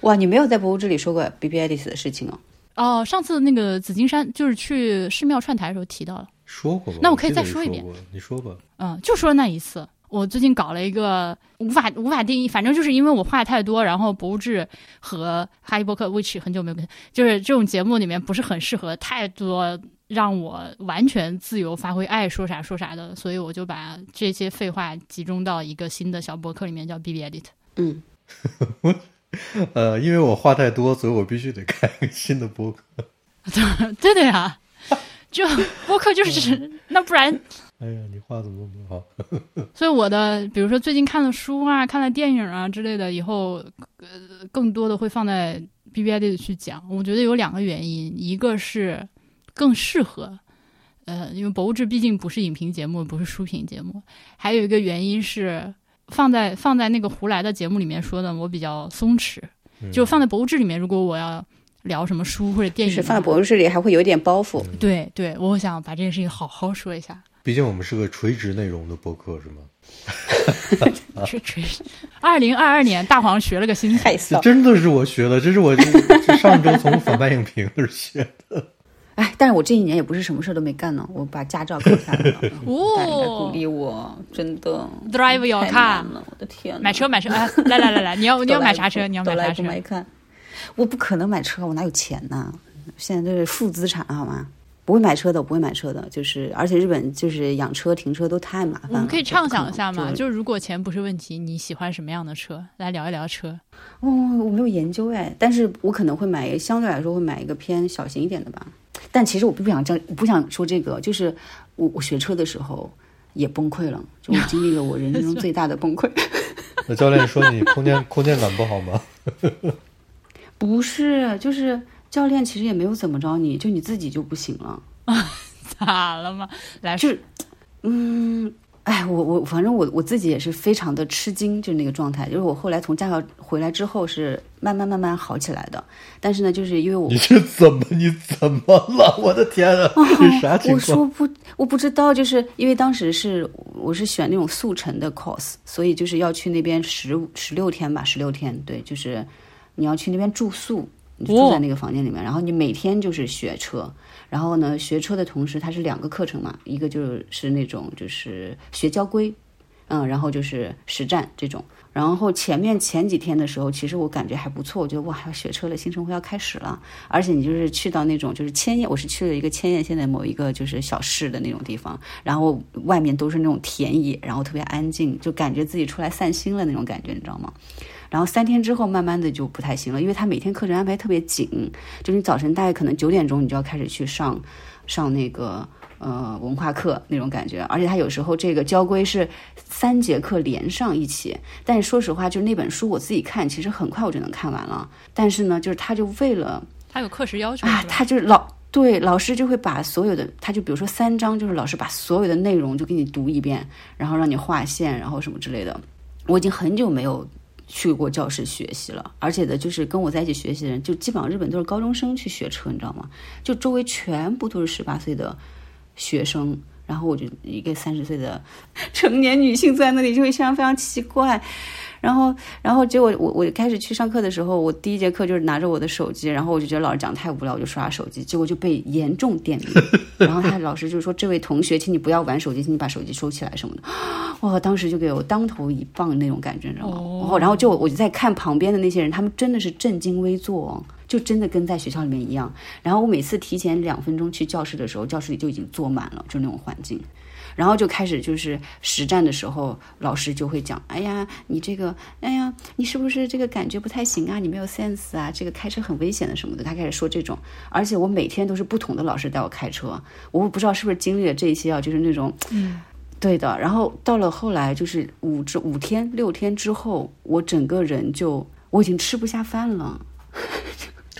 哇，你没有在博物志里说过 B B I 的事情哦？哦，上次那个紫金山就是去寺庙串台的时候提到了，说过。那我可以再说一遍，你说吧。嗯，就说那一次。我最近搞了一个无法无法定义，反正就是因为我话太多，然后博物志和哈利波特 which 很久没有跟，就是这种节目里面不是很适合太多让我完全自由发挥，爱说啥说啥的，所以我就把这些废话集中到一个新的小博客里面，叫 B B Edit。嗯，呃，因为我话太多，所以我必须得开一个新的博客。对的呀，就博客就是 那不然。哎呀，你话怎么那么好？所以我的，比如说最近看的书啊，看的电影啊之类的，以后呃更多的会放在 B B I D 里去讲。我觉得有两个原因，一个是更适合，呃，因为博物志毕竟不是影评节目，不是书评节目。还有一个原因是放在放在那个胡来的节目里面说的，我比较松弛。就放在博物志里面，如果我要聊什么书或者电影，放在博物志里还会有点包袱。对对，我想把这件事情好好说一下。毕竟我们是个垂直内容的播客，是吗？垂直。二零二二年，大黄学了个新菜色，真的是我学的，这是我上周从反派影评那儿学的。哎，但是我这一年也不是什么事都没干呢，我把驾照考下来了。哦，鼓励我，真的。Drive your car，我的天！买车买车，哎，来来来来，你要 你要买啥车？你要买啥车？我不可能买车，我哪有钱呢？现在都是负资产，好吗？不会买车的，不会买车的，就是而且日本就是养车停车都太麻烦了。我们可以畅想一下嘛，就是如果钱不是问题，你喜欢什么样的车？来聊一聊车。哦，我没有研究哎，但是我可能会买，相对来说会买一个偏小型一点的吧。但其实我不想这，我不想说这个，就是我我学车的时候也崩溃了，就我经历了我人生中最大的崩溃。那教练说你空间空间感不好吗？不是，就是。教练其实也没有怎么着你，就你自己就不行了 咋了嘛？来，是，嗯，哎，我我反正我我自己也是非常的吃惊，就是那个状态。就是我后来从驾校回来之后是慢慢慢慢好起来的，但是呢，就是因为我你是怎么你怎么了？我的天啊，这啥情况我？说不，我不知道，就是因为当时是我是选那种速成的 course，所以就是要去那边十五十六天吧，十六天，对，就是你要去那边住宿，你就住在那个房间里面，然后你每天就是学车，然后呢，学车的同时它是两个课程嘛，一个就是那种就是学交规，嗯，然后就是实战这种。然后前面前几天的时候，其实我感觉还不错，我觉得哇，要学车了，新生活要开始了。而且你就是去到那种就是千叶，我是去了一个千叶县的某一个就是小市的那种地方，然后外面都是那种田野，然后特别安静，就感觉自己出来散心了那种感觉，你知道吗？然后三天之后，慢慢的就不太行了，因为他每天课程安排特别紧，就你早晨大概可能九点钟你就要开始去上上那个。呃，文化课那种感觉，而且他有时候这个交规是三节课连上一起，但是说实话，就是那本书我自己看，其实很快我就能看完了。但是呢，就是他就为了他有课时要求啊，他就是老对老师就会把所有的，他就比如说三章，就是老师把所有的内容就给你读一遍，然后让你划线，然后什么之类的。我已经很久没有去过教室学习了，而且的就是跟我在一起学习的人，就基本上日本都是高中生去学车，你知道吗？就周围全部都是十八岁的学生。然后我就一个三十岁的成年女性在那里，就会非常非常奇怪。然后，然后结果我我开始去上课的时候，我第一节课就是拿着我的手机，然后我就觉得老师讲太无聊，我就刷手机，结果就被严重点名。然后他老师就说：“这位同学，请你不要玩手机，请你把手机收起来什么的。”哇，当时就给我当头一棒那种感觉，你知道吗？然后，然后就我就在看旁边的那些人，他们真的是正襟危坐哦。就真的跟在学校里面一样。然后我每次提前两分钟去教室的时候，教室里就已经坐满了，就那种环境。然后就开始就是实战的时候，老师就会讲：“哎呀，你这个，哎呀，你是不是这个感觉不太行啊？你没有 sense 啊？这个开车很危险的什么的。”他开始说这种，而且我每天都是不同的老师带我开车，我不知道是不是经历了这一些啊，就是那种，嗯，对的。然后到了后来，就是五至五天六天之后，我整个人就我已经吃不下饭了。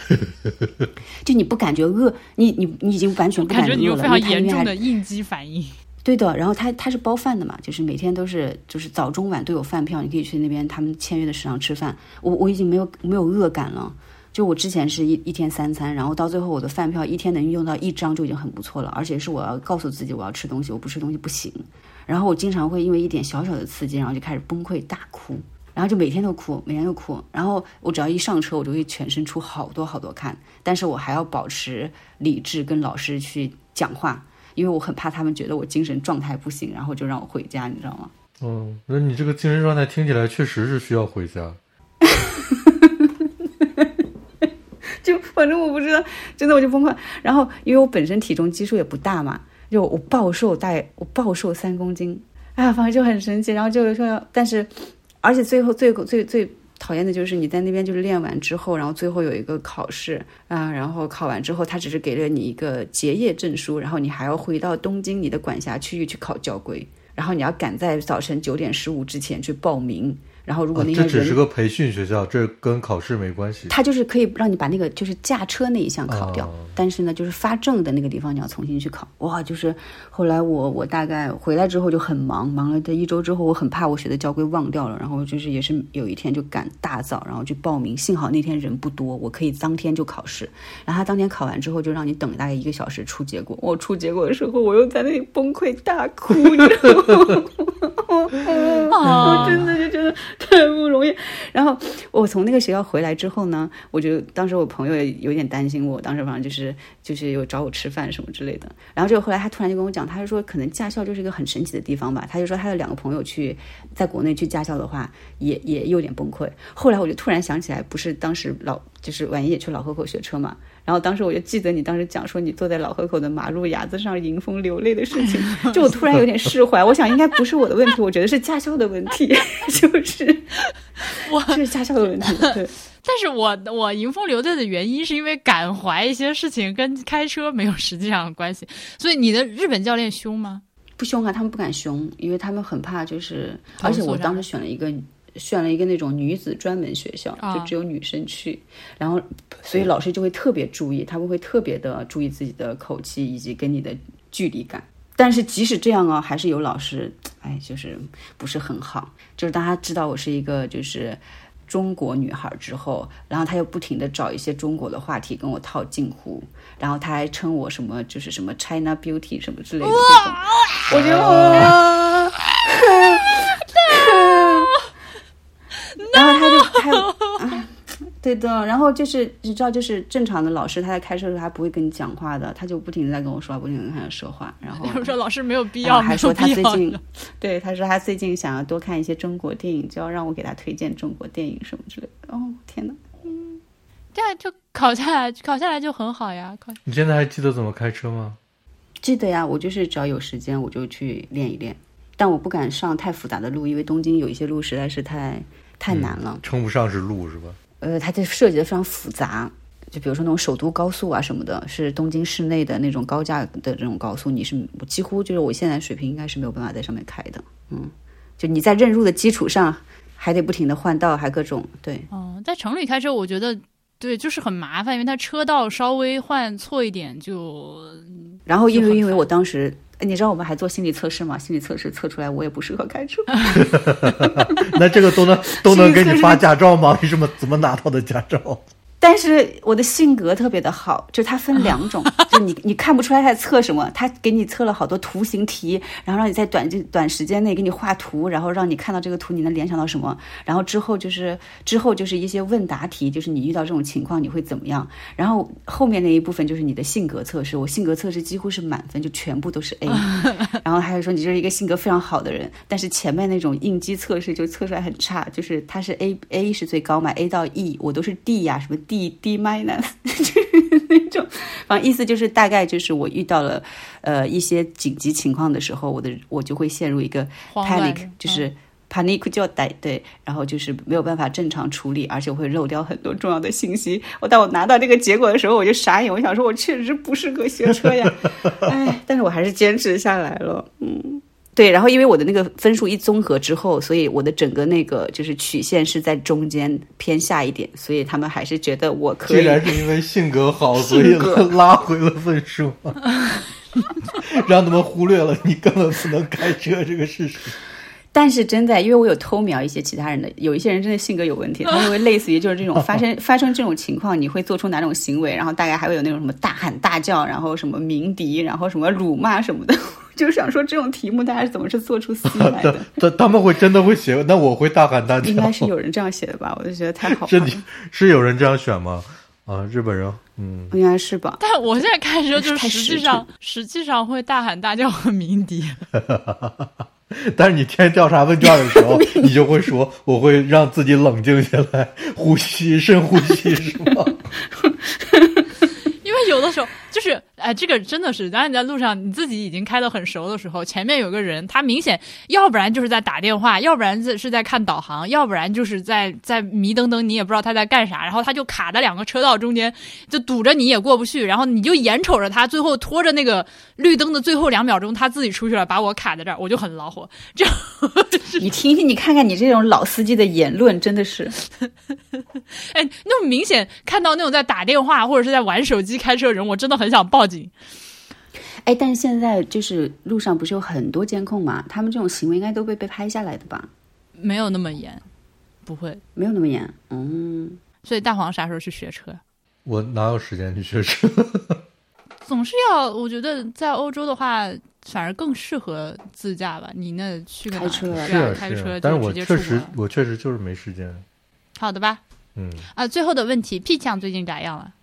就你不感觉饿，你你你已经完全不感觉饿了，非常严重的应激反应。对的，然后他他是包饭的嘛，就是每天都是就是早中晚都有饭票，你可以去那边他们签约的食堂吃饭。我我已经没有没有饿感了，就我之前是一一天三餐，然后到最后我的饭票一天能用到一张就已经很不错了，而且是我要告诉自己我要吃东西，我不吃东西不行。然后我经常会因为一点小小的刺激，然后就开始崩溃大哭，然后就每天都哭，每天都哭。然后我只要一上车，我就会全身出好多好多汗，但是我还要保持理智，跟老师去讲话。因为我很怕他们觉得我精神状态不行，然后就让我回家，你知道吗？嗯，那你这个精神状态听起来确实是需要回家。就反正我不知道，真的我就崩溃。然后因为我本身体重基数也不大嘛，就我暴瘦大概我暴瘦三公斤，哎呀，反正就很神奇。然后就说，但是而且最后最最最讨厌的就是你在那边就是练完之后，然后最后有一个考试啊，然后考完之后他只是给了你一个结业证书，然后你还要回到东京你的管辖区域去考教规，然后你要赶在早晨九点十五之前去报名。然后，如果啊那些人、这只是个培训学校，这跟考试没关系。他就是可以让你把那个就是驾车那一项考掉，哦但是呢，就是发证的那个地方你要重新去考。哇，就是后来我我大概回来之后就很忙，忙了这一周之后，我很怕我学的交规忘掉了，然后就是也是有一天就赶大早，然后去报名。幸好那天人不多，我可以当天就考试。然后他当天考完之后，就让你等大概一个小时出结果。我出结果的时候，我又在那里崩溃大哭，你知道吗？我真的就觉得太不容易。然后我从那个学校回来之后呢，我就当时我朋友也有点担心我，当时反正就是就是有找我吃饭什么之类的。然后就后来他突然就跟我讲，他就说可能驾校就是一个很神奇的地方吧。他就说他的两个朋友去在国内去驾校的话，也也有点崩溃。后来我就突然想起来，不是当时老就是婉仪也去老河口学车嘛。然后当时我就记得你当时讲说你坐在老河口的马路牙子上迎风流泪的事情，就我突然有点释怀。我想应该不是我的问题，我觉得是驾校的问题，就是我是驾校的问题。对，但是我我迎风流泪的原因是因为感怀一些事情跟开车没有实际上的关系，所以你的日本教练凶吗？不凶啊，他们不敢凶，因为他们很怕就是，而且我当时选了一个。选了一个那种女子专门学校，啊就只有女生去，然后所以老师就会特别注意，他们会特别的注意自己的口气以及跟你的距离感。但是即使这样啊，还是有老师，哎，就是不是很好。就是大家知道我是一个就是中国女孩之后，然后他又不停的找一些中国的话题跟我套近乎，然后他还称我什么就是什么 China Beauty 什么之类的这种，我觉得我。然后他就还有，哎，对的，然后就是你知道，就是正常的老师，他在开车的时候他不会跟你讲话的，他就不停的在跟我说话，不停的跟他说话，然后我说老师没有必要，还说他最近，对，他说他最近想要多看一些中国电影，就要让我给他推荐中国电影什么之类的。哦，天哪！这样就考下来，考下来就很好呀。考你现在还记得怎么开车吗？记得呀，我就是只要有时间我就去练一练，但我不敢上太复杂的路，因为东京有一些路实在是太太难了。称不上是路是吧？呃，它就设计的非常复杂，就比如说那种首都高速啊什么的，是东京市内的那种高架的这种高速，你是我几乎就是我现在水平应该是没有办法在上面开的。嗯，就你在认路的基础上，还得不停的换道，还各种对。哦，在城里开车，我觉得对，就是很麻烦，因为它车道稍微换错一点就然后因为因为我当时，哎你知道我们还做心理测试吗？心理测试测出来我也不适合开车。那这个都能都能给你发驾照吗？你怎么怎么拿到的驾照？但是我的性格特别的好，就它分两种，就你你看不出来它在测什么，它给你测了好多图形题，然后让你在短这短时间内给你画图，然后让你看到这个图你能联想到什么，然后之后就是之后就是一些问答题，就是你遇到这种情况你会怎么样，然后后面那一部分就是你的性格测试，我性格测试几乎是满分，就全部都是 A，然后还有说你就是一个性格非常好的人，但是前面那种应激测试就测出来很差，就是它是 A A 是最高嘛，A 到 E 我都是 D 呀、什么 D D minus，就是那种，反正意思就是大概就是我遇到了呃一些紧急情况的时候，我的我就会陷入一个 panic，就是。panic 就带对，然后就是没有办法正常处理，而且我会漏掉很多重要的信息。我当我拿到这个结果的时候，我就傻眼，我想说，我确实不适合学车呀，哎，但是我还是坚持下来了，嗯。对，然后因为我的那个分数一综合之后，所以我的整个那个就是曲线是在中间偏下一点，所以他们还是觉得我可以。虽然是因为性格好，所以拉回了分数，让他们忽略了你根本不能开车这个事实。但是真的，因为我有偷瞄一些其他人的，有一些人真的性格有问题，他们会类似于就是这种发生 发生这种情况，你会做出哪种行为，然后大概还会有那种什么大喊大叫，然后什么鸣笛，然后什么辱骂什么的。就想说这种题目大家是怎么是做出 C 来的？他他们会真的会写，那我会大喊大叫。应该是有人这样写的吧？我就觉得太好了，你是有人这样选吗？啊，日本人，嗯，应该是吧？但我现在看的时候就是实际实上实际上会大喊大叫和鸣笛。但是你填调查问卷的时候，你就会说，我会让自己冷静下来，呼吸，深呼吸，是吗？因为有的时候就是，哎，这个真的是，当你在路上你自己已经开得很熟的时候，前面有个人，他明显要不然就是在打电话，要不然是在看导航，要不然就是在在迷瞪瞪，你也不知道他在干啥，然后他就卡在两个车道中间，就堵着你也过不去，然后你就眼瞅着他最后拖着那个绿灯的最后两秒钟，他自己出去了，把我卡在这儿，我就很恼火。这样你听听，你看看你这种老司机的言论，真的是 哎，那么明显看到那种在打电话或者是在玩手机开车的人，我真的很想报警。哎，但是现在就是路上不是有很多监控嘛？他们这种行为应该都被被拍下来的吧？没有那么严，不会。没有那么严，嗯。所以大黄啥时候去学车？我哪有时间去学车？总是要，我觉得在欧洲的话，反而更适合自驾吧。你那去开车是是开车，但是我确实我确实就是没时间。好的吧？嗯，啊，最后的问题，P 强最近咋样了？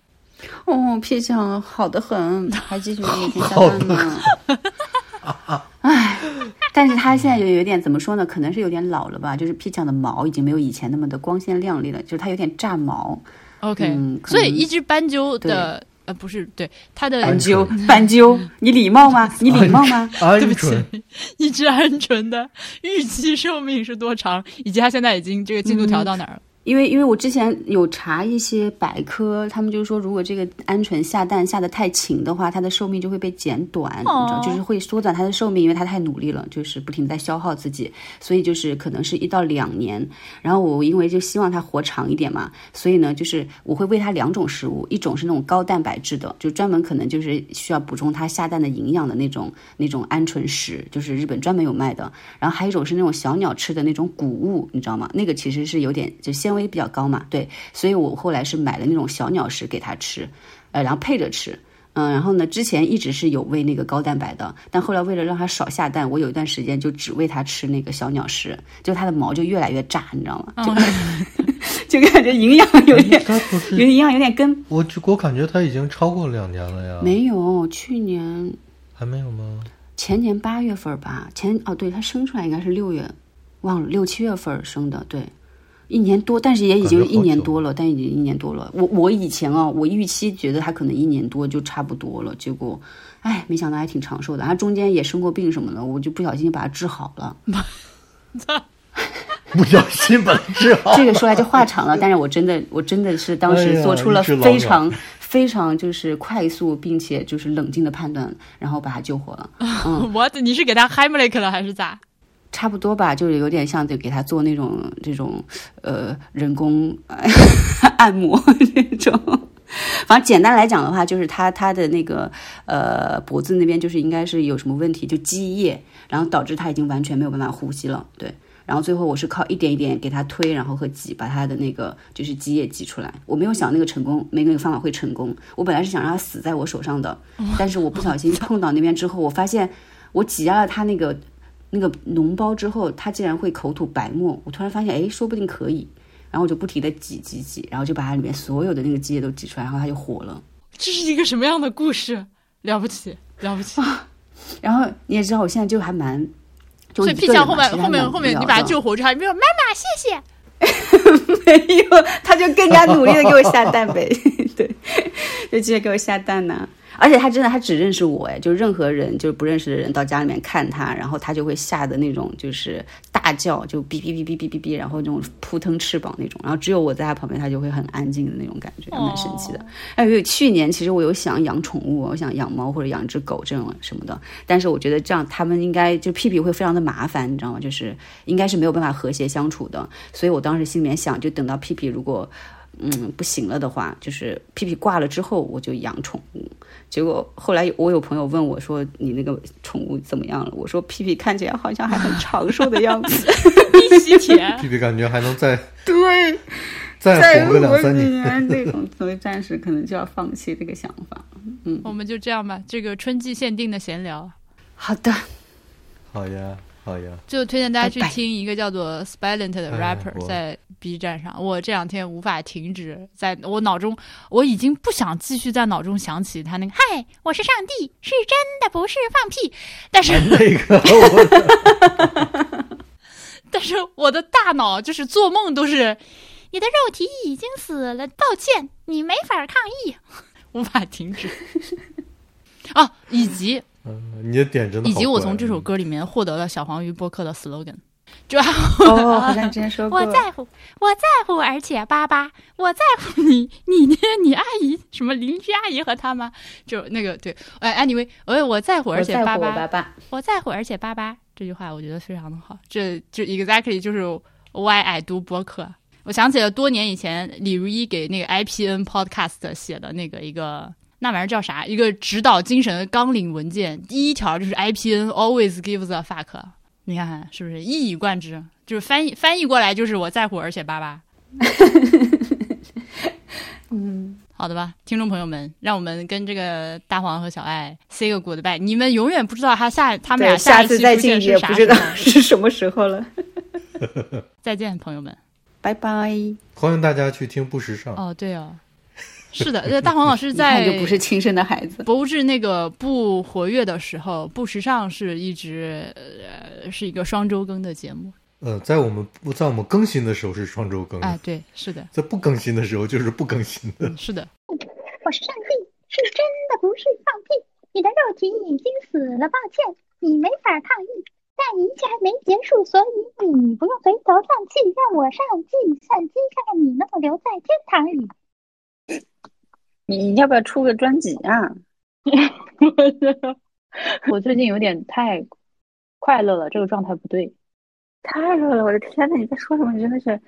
哦，屁酱好的很，还继续每天下班呢。唉，但是他现在就有点怎么说呢？可能是有点老了吧，就是屁酱的毛已经没有以前那么的光鲜亮丽了，就是它有点炸毛。OK，、嗯所以一只斑鸠的呃不是对它的斑鸠，斑鸠，你礼貌吗？你礼貌吗？对不起，一只鹌鹑的预期寿命是多长？以及它现在已经这个进度条到哪儿了？因为因为我之前有查一些百科，他们就是说，如果这个鹌鹑下蛋下的太勤的话，它的寿命就会被减短，你知道，就是会缩短它的寿命，因为它太努力了，就是不停地在消耗自己，所以就是可能是一到两年。然后我因为就希望它活长一点嘛，所以呢，就是我会喂它两种食物，一种是那种高蛋白质的，就专门可能就是需要补充它下蛋的营养的那种那种鹌鹑食，就是日本专门有卖的。然后还有一种是那种小鸟吃的那种谷物，你知道吗？那个其实是有点就纤维比较高嘛，对，所以我后来是买了那种小鸟食给它吃，呃，然后配着吃，嗯，然后呢，之前一直是有喂那个高蛋白的，但后来为了让它少下蛋，我有一段时间就只喂它吃那个小鸟食，就它的毛就越来越炸，你知道吗？就 就感觉营养有点营养有点跟我就我感觉它已经超过两年了呀，没有，去年还没有吗？前年八月份吧，前哦对，它生出来应该是六月，忘了六七月份生的，对，一年多，但是也已经一年多了，但已经一年多了。我我以前啊，我预期觉得它可能一年多就差不多了，结果，哎，没想到还挺长寿的。它中间也生过病什么的，我就不小心把它治好了。不小心把它治好。这个说来就话长了，但是我真的，我真的是当时做出了非常、非常就是快速并且就是冷静的判断，然后把它救活了。嗯，我你是给他 Heimlich 了还是咋？差不多吧，就是有点像得给他做那种这种呃人工 按摩 这种。反正简单来讲的话，就是他他的那个呃脖子那边就是应该是有什么问题，就积液，然后导致他已经完全没有办法呼吸了。对，然后最后我是靠一点一点给他推，然后和挤把他的那个就是积液挤出来。我没有想那个成功，没那个方法会成功。我本来是想让他死在我手上的，但是我不小心碰到那边之后，我发现我挤压了他那个那个脓包之后，它竟然会口吐白沫。我突然发现，哎，说不定可以。然后我就不停的挤挤挤，然后就把它里面所有的那个积液都挤出来，然后它就活了。这是一个什么样的故事？了不起，了不起！然后你也知道，我现在就还蛮，就所以屁强后面后面后面你把他救活之后，还没有妈妈谢谢。没有，他就更加努力的给我下蛋呗，对，就直接给我下蛋呐、而且他真的，他只认识我哎，就任何人就是不认识的人到家里面看他，然后他就会吓得那种就是大叫，就哔哔哔哔哔哔哔，然后那种扑腾翅膀那种，然后只有我在他旁边，他就会很安静的那种感觉，蛮神奇的。哎有去年其实我有想养宠物，我想养猫或者养只狗这种什么的，但是我觉得这样他们应该就屁屁会非常的麻烦，你知道吗？就是应该是没有办法和谐相处的，所以我当时心里面想，就等到屁屁如果嗯不行了的话，就是屁屁挂了之后，我就养宠物。结果后来我有朋友问我说：“你那个宠物怎么样了？”我说：“屁屁看起来好像还很长寿的样子。必须舔。屁屁感觉还能再”对，再活个两三年。年这种，所以暂时可能就要放弃这个想法。嗯 我们就这样吧，这个春季限定的闲聊，好的，好呀，好呀，就推荐大家去听一个叫做 Spilent 的哎 rapper，、在 B 站上。我这两天无法停止，在我脑中，我已经不想继续在脑中想起他那个“嗨，我是上帝”，是真的，不是放屁。但是，那个我 但是我的大脑就是做梦都是，你的肉体已经死了，抱歉，你没法抗议，无法停止。啊，以及嗯，你的点真的以及我从这首歌里面获得了小黄鱼播客的 slogan，就哦，好像之前说过。我在乎，我在乎，而且爸爸，我在乎你，你呢？你阿姨什么邻居阿姨和他吗？就那个对，哎，anyway，呃，我在乎，而我在乎且爸爸。我在乎，而且爸爸，这句话我觉得非常的好，这就 exactly 就是 why I do 播客。我想起了多年以前李如一给那个 IPN Podcast 写的那个一个那玩意儿叫啥？一个指导精神的纲领文件，第一条就是 IPN always gives a fuck。你看看是不是一以贯之？就是翻译翻译过来就是我在乎，而且巴巴。嗯，好的吧，听众朋友们，让我们跟这个大黄和小爱 say 个 goodbye。你们永远不知道他下他们对，俩一下次再见也不知道是啥时候。是什么时候了。再见，朋友们。拜拜。欢迎大家去听不时尚。哦，对哦，是的，呃大黄老师 在就不是亲生的孩子。博物志那个不活跃的时候，不时尚是一直呃是一个双周更的节目。呃，在我们不在我们更新的时候是双周更，哎，对，是的，在不更新的时候就是不更新的。嗯是的。我是上帝，是真的，不是放屁。你的肉体已经死了，抱歉，你没法抗议。但一切还没结束，所以你不用垂头丧气，让我上计算机，看看你能否留在天堂里。你要不要出个专辑啊？我最近有点太快乐了，这个状态不对。太热了，我的天呐，你在说什么？你真的是，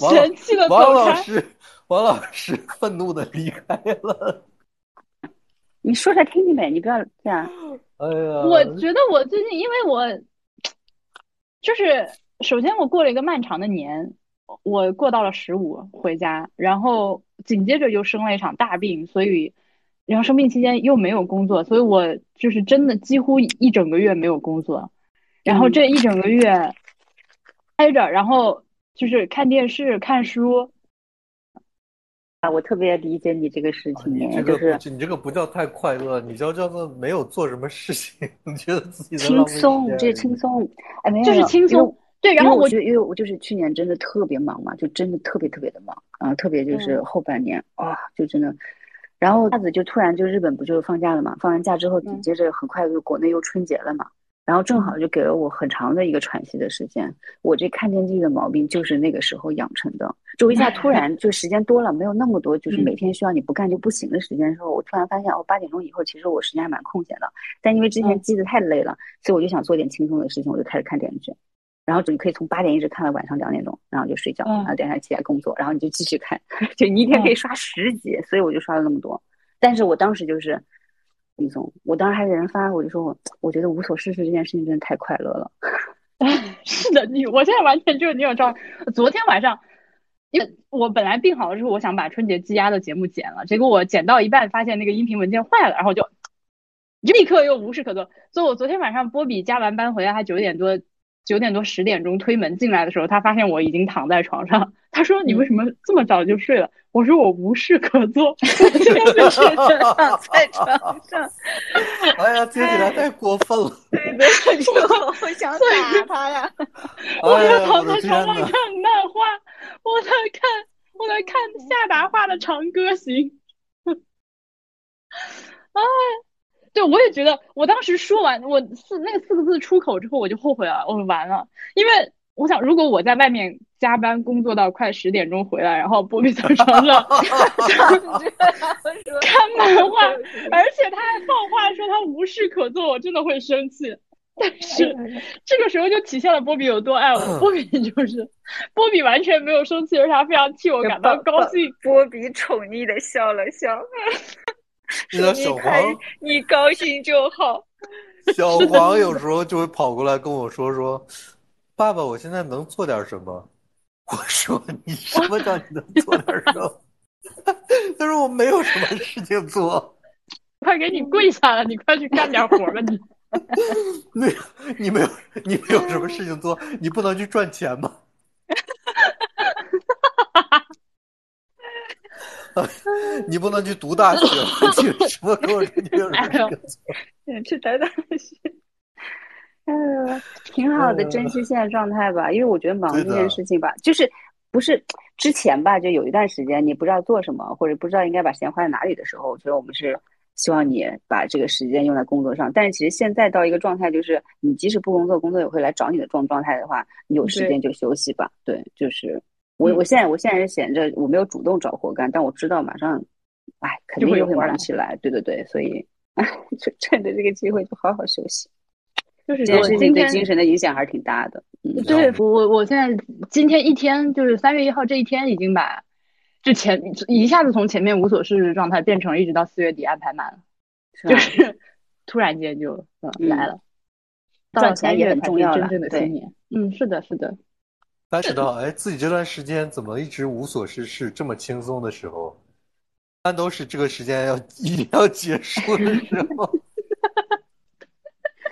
王神气的王走开。老师，王老师愤怒的离开了。你说出来听听呗，你不要这样。哎呀，我觉得我最近，因为我就是首先我过了一个漫长的年，我过到了十五回家，然后紧接着又生了一场大病，所以然后生病期间又没有工作，所以我就是真的几乎一整个月没有工作，然后这一整个月挨着，然后就是看电视、看书，啊，我特别理解你这个事情你这个就是你这个不叫太快乐，你叫叫做没有做什么事情，你觉得自己在轻松，间这轻松。哎，没有，就是轻松。对，然后我因为我觉得，因为我就是去年真的特别忙嘛，就真的特别特别的忙，啊、特别就是嗯后半年啊、就真的，然后一下子就突然就日本不就放假了嘛，放完假之后紧嗯接着很快就国内又春节了嘛，然后正好就给了我很长的一个喘息的时间。我这看电视剧的毛病就是那个时候养成的，就一下突然就时间多了，没有那么多就是嗯每天需要你不干就不行的时间的时候，我突然发现哦，八点钟以后其实我时间还蛮空闲的，但因为之前嗯积的太累了，所以我就想做点轻松的事情，我就开始看电视剧。然后你可以从八点一直看到晚上两点钟，然后就睡觉，嗯然后第二天起来工作，然后你就继续看，就你一天可以刷十集，所以我就刷了那么多。但是我当时就是轻松，我当时还给人发，我就说我我觉得无所事事这件事情真的太快乐了。是的，你我现在完全就是那种状态。昨天晚上，因为我本来病好了之后，我想把春节积压的节目剪了，结果我剪到一半发现那个音频文件坏了，然后就立刻又无事可做。所以我昨天晚上波比加完班回来，他九点多。九点多十点钟推门进来的时候，他发现我已经躺在床上。他说：“你为什么这么早就睡了？”我说：“我无事可做，就是躺在床上。”哎呀，听起来太过分了！我想打他呀！我哎呀，要躺在！床上看漫画，我在看我在看夏达画的《长歌行》。哎，对，我也觉得，我当时说完我四那个四个字出口之后，我就后悔了，我完了，因为我想，如果我在外面加班工作到快十点钟回来，然后波比在床上看漫画，而且他还放话说他无事可做，我真的会生气。但是这个时候就体现了波比有多爱我。波比就是波比完全没有生气，而且他非常替我感到高兴。波比宠溺的笑了笑，你的小黄，你高兴就好。小黄 有时候就会跑过来跟我说说：“爸爸，我现在能做点什么？”我说：“你什么叫你能做点什么？”他说：“我没有什么事情做。快给你跪下了，你快去干点活吧你。没有，你没有，你没有什么事情做，你不能去赚钱吗？你不能去读大学吗？你有什么跟我说你没有什么事情做？去打打呃，挺好的，珍惜现在状态吧。因为我觉得忙这件事情吧，就是不是之前吧，就有一段时间你不知道做什么，或者不知道应该把时间花在哪里的时候，我觉得我们是希望你把这个时间用在工作上。但是其实现在到一个状态，就是你即使不工作，工作也会来找你的这种状态的话，你有时间就休息吧。对，就是我嗯我现在我现在是闲着，我没有主动找活干，但我知道马上，哎，肯定就会有活来忙起来。对对对，所以就趁着这个机会就好好休息。就是这件事情对精神的影响还是挺大的。嗯，对我我我现在今天一天就是三月一号这一天已经把就前一下子从前面无所事事状态变成了一直到四月底安排满了，是就 是突然间就嗯嗯来了，赚钱也很重要了真正的对新年。嗯，是的，是的，发觉到，哎，自己这段时间怎么一直无所事事，这么轻松的时候，一般都是这个时间要 一定要结束的时候。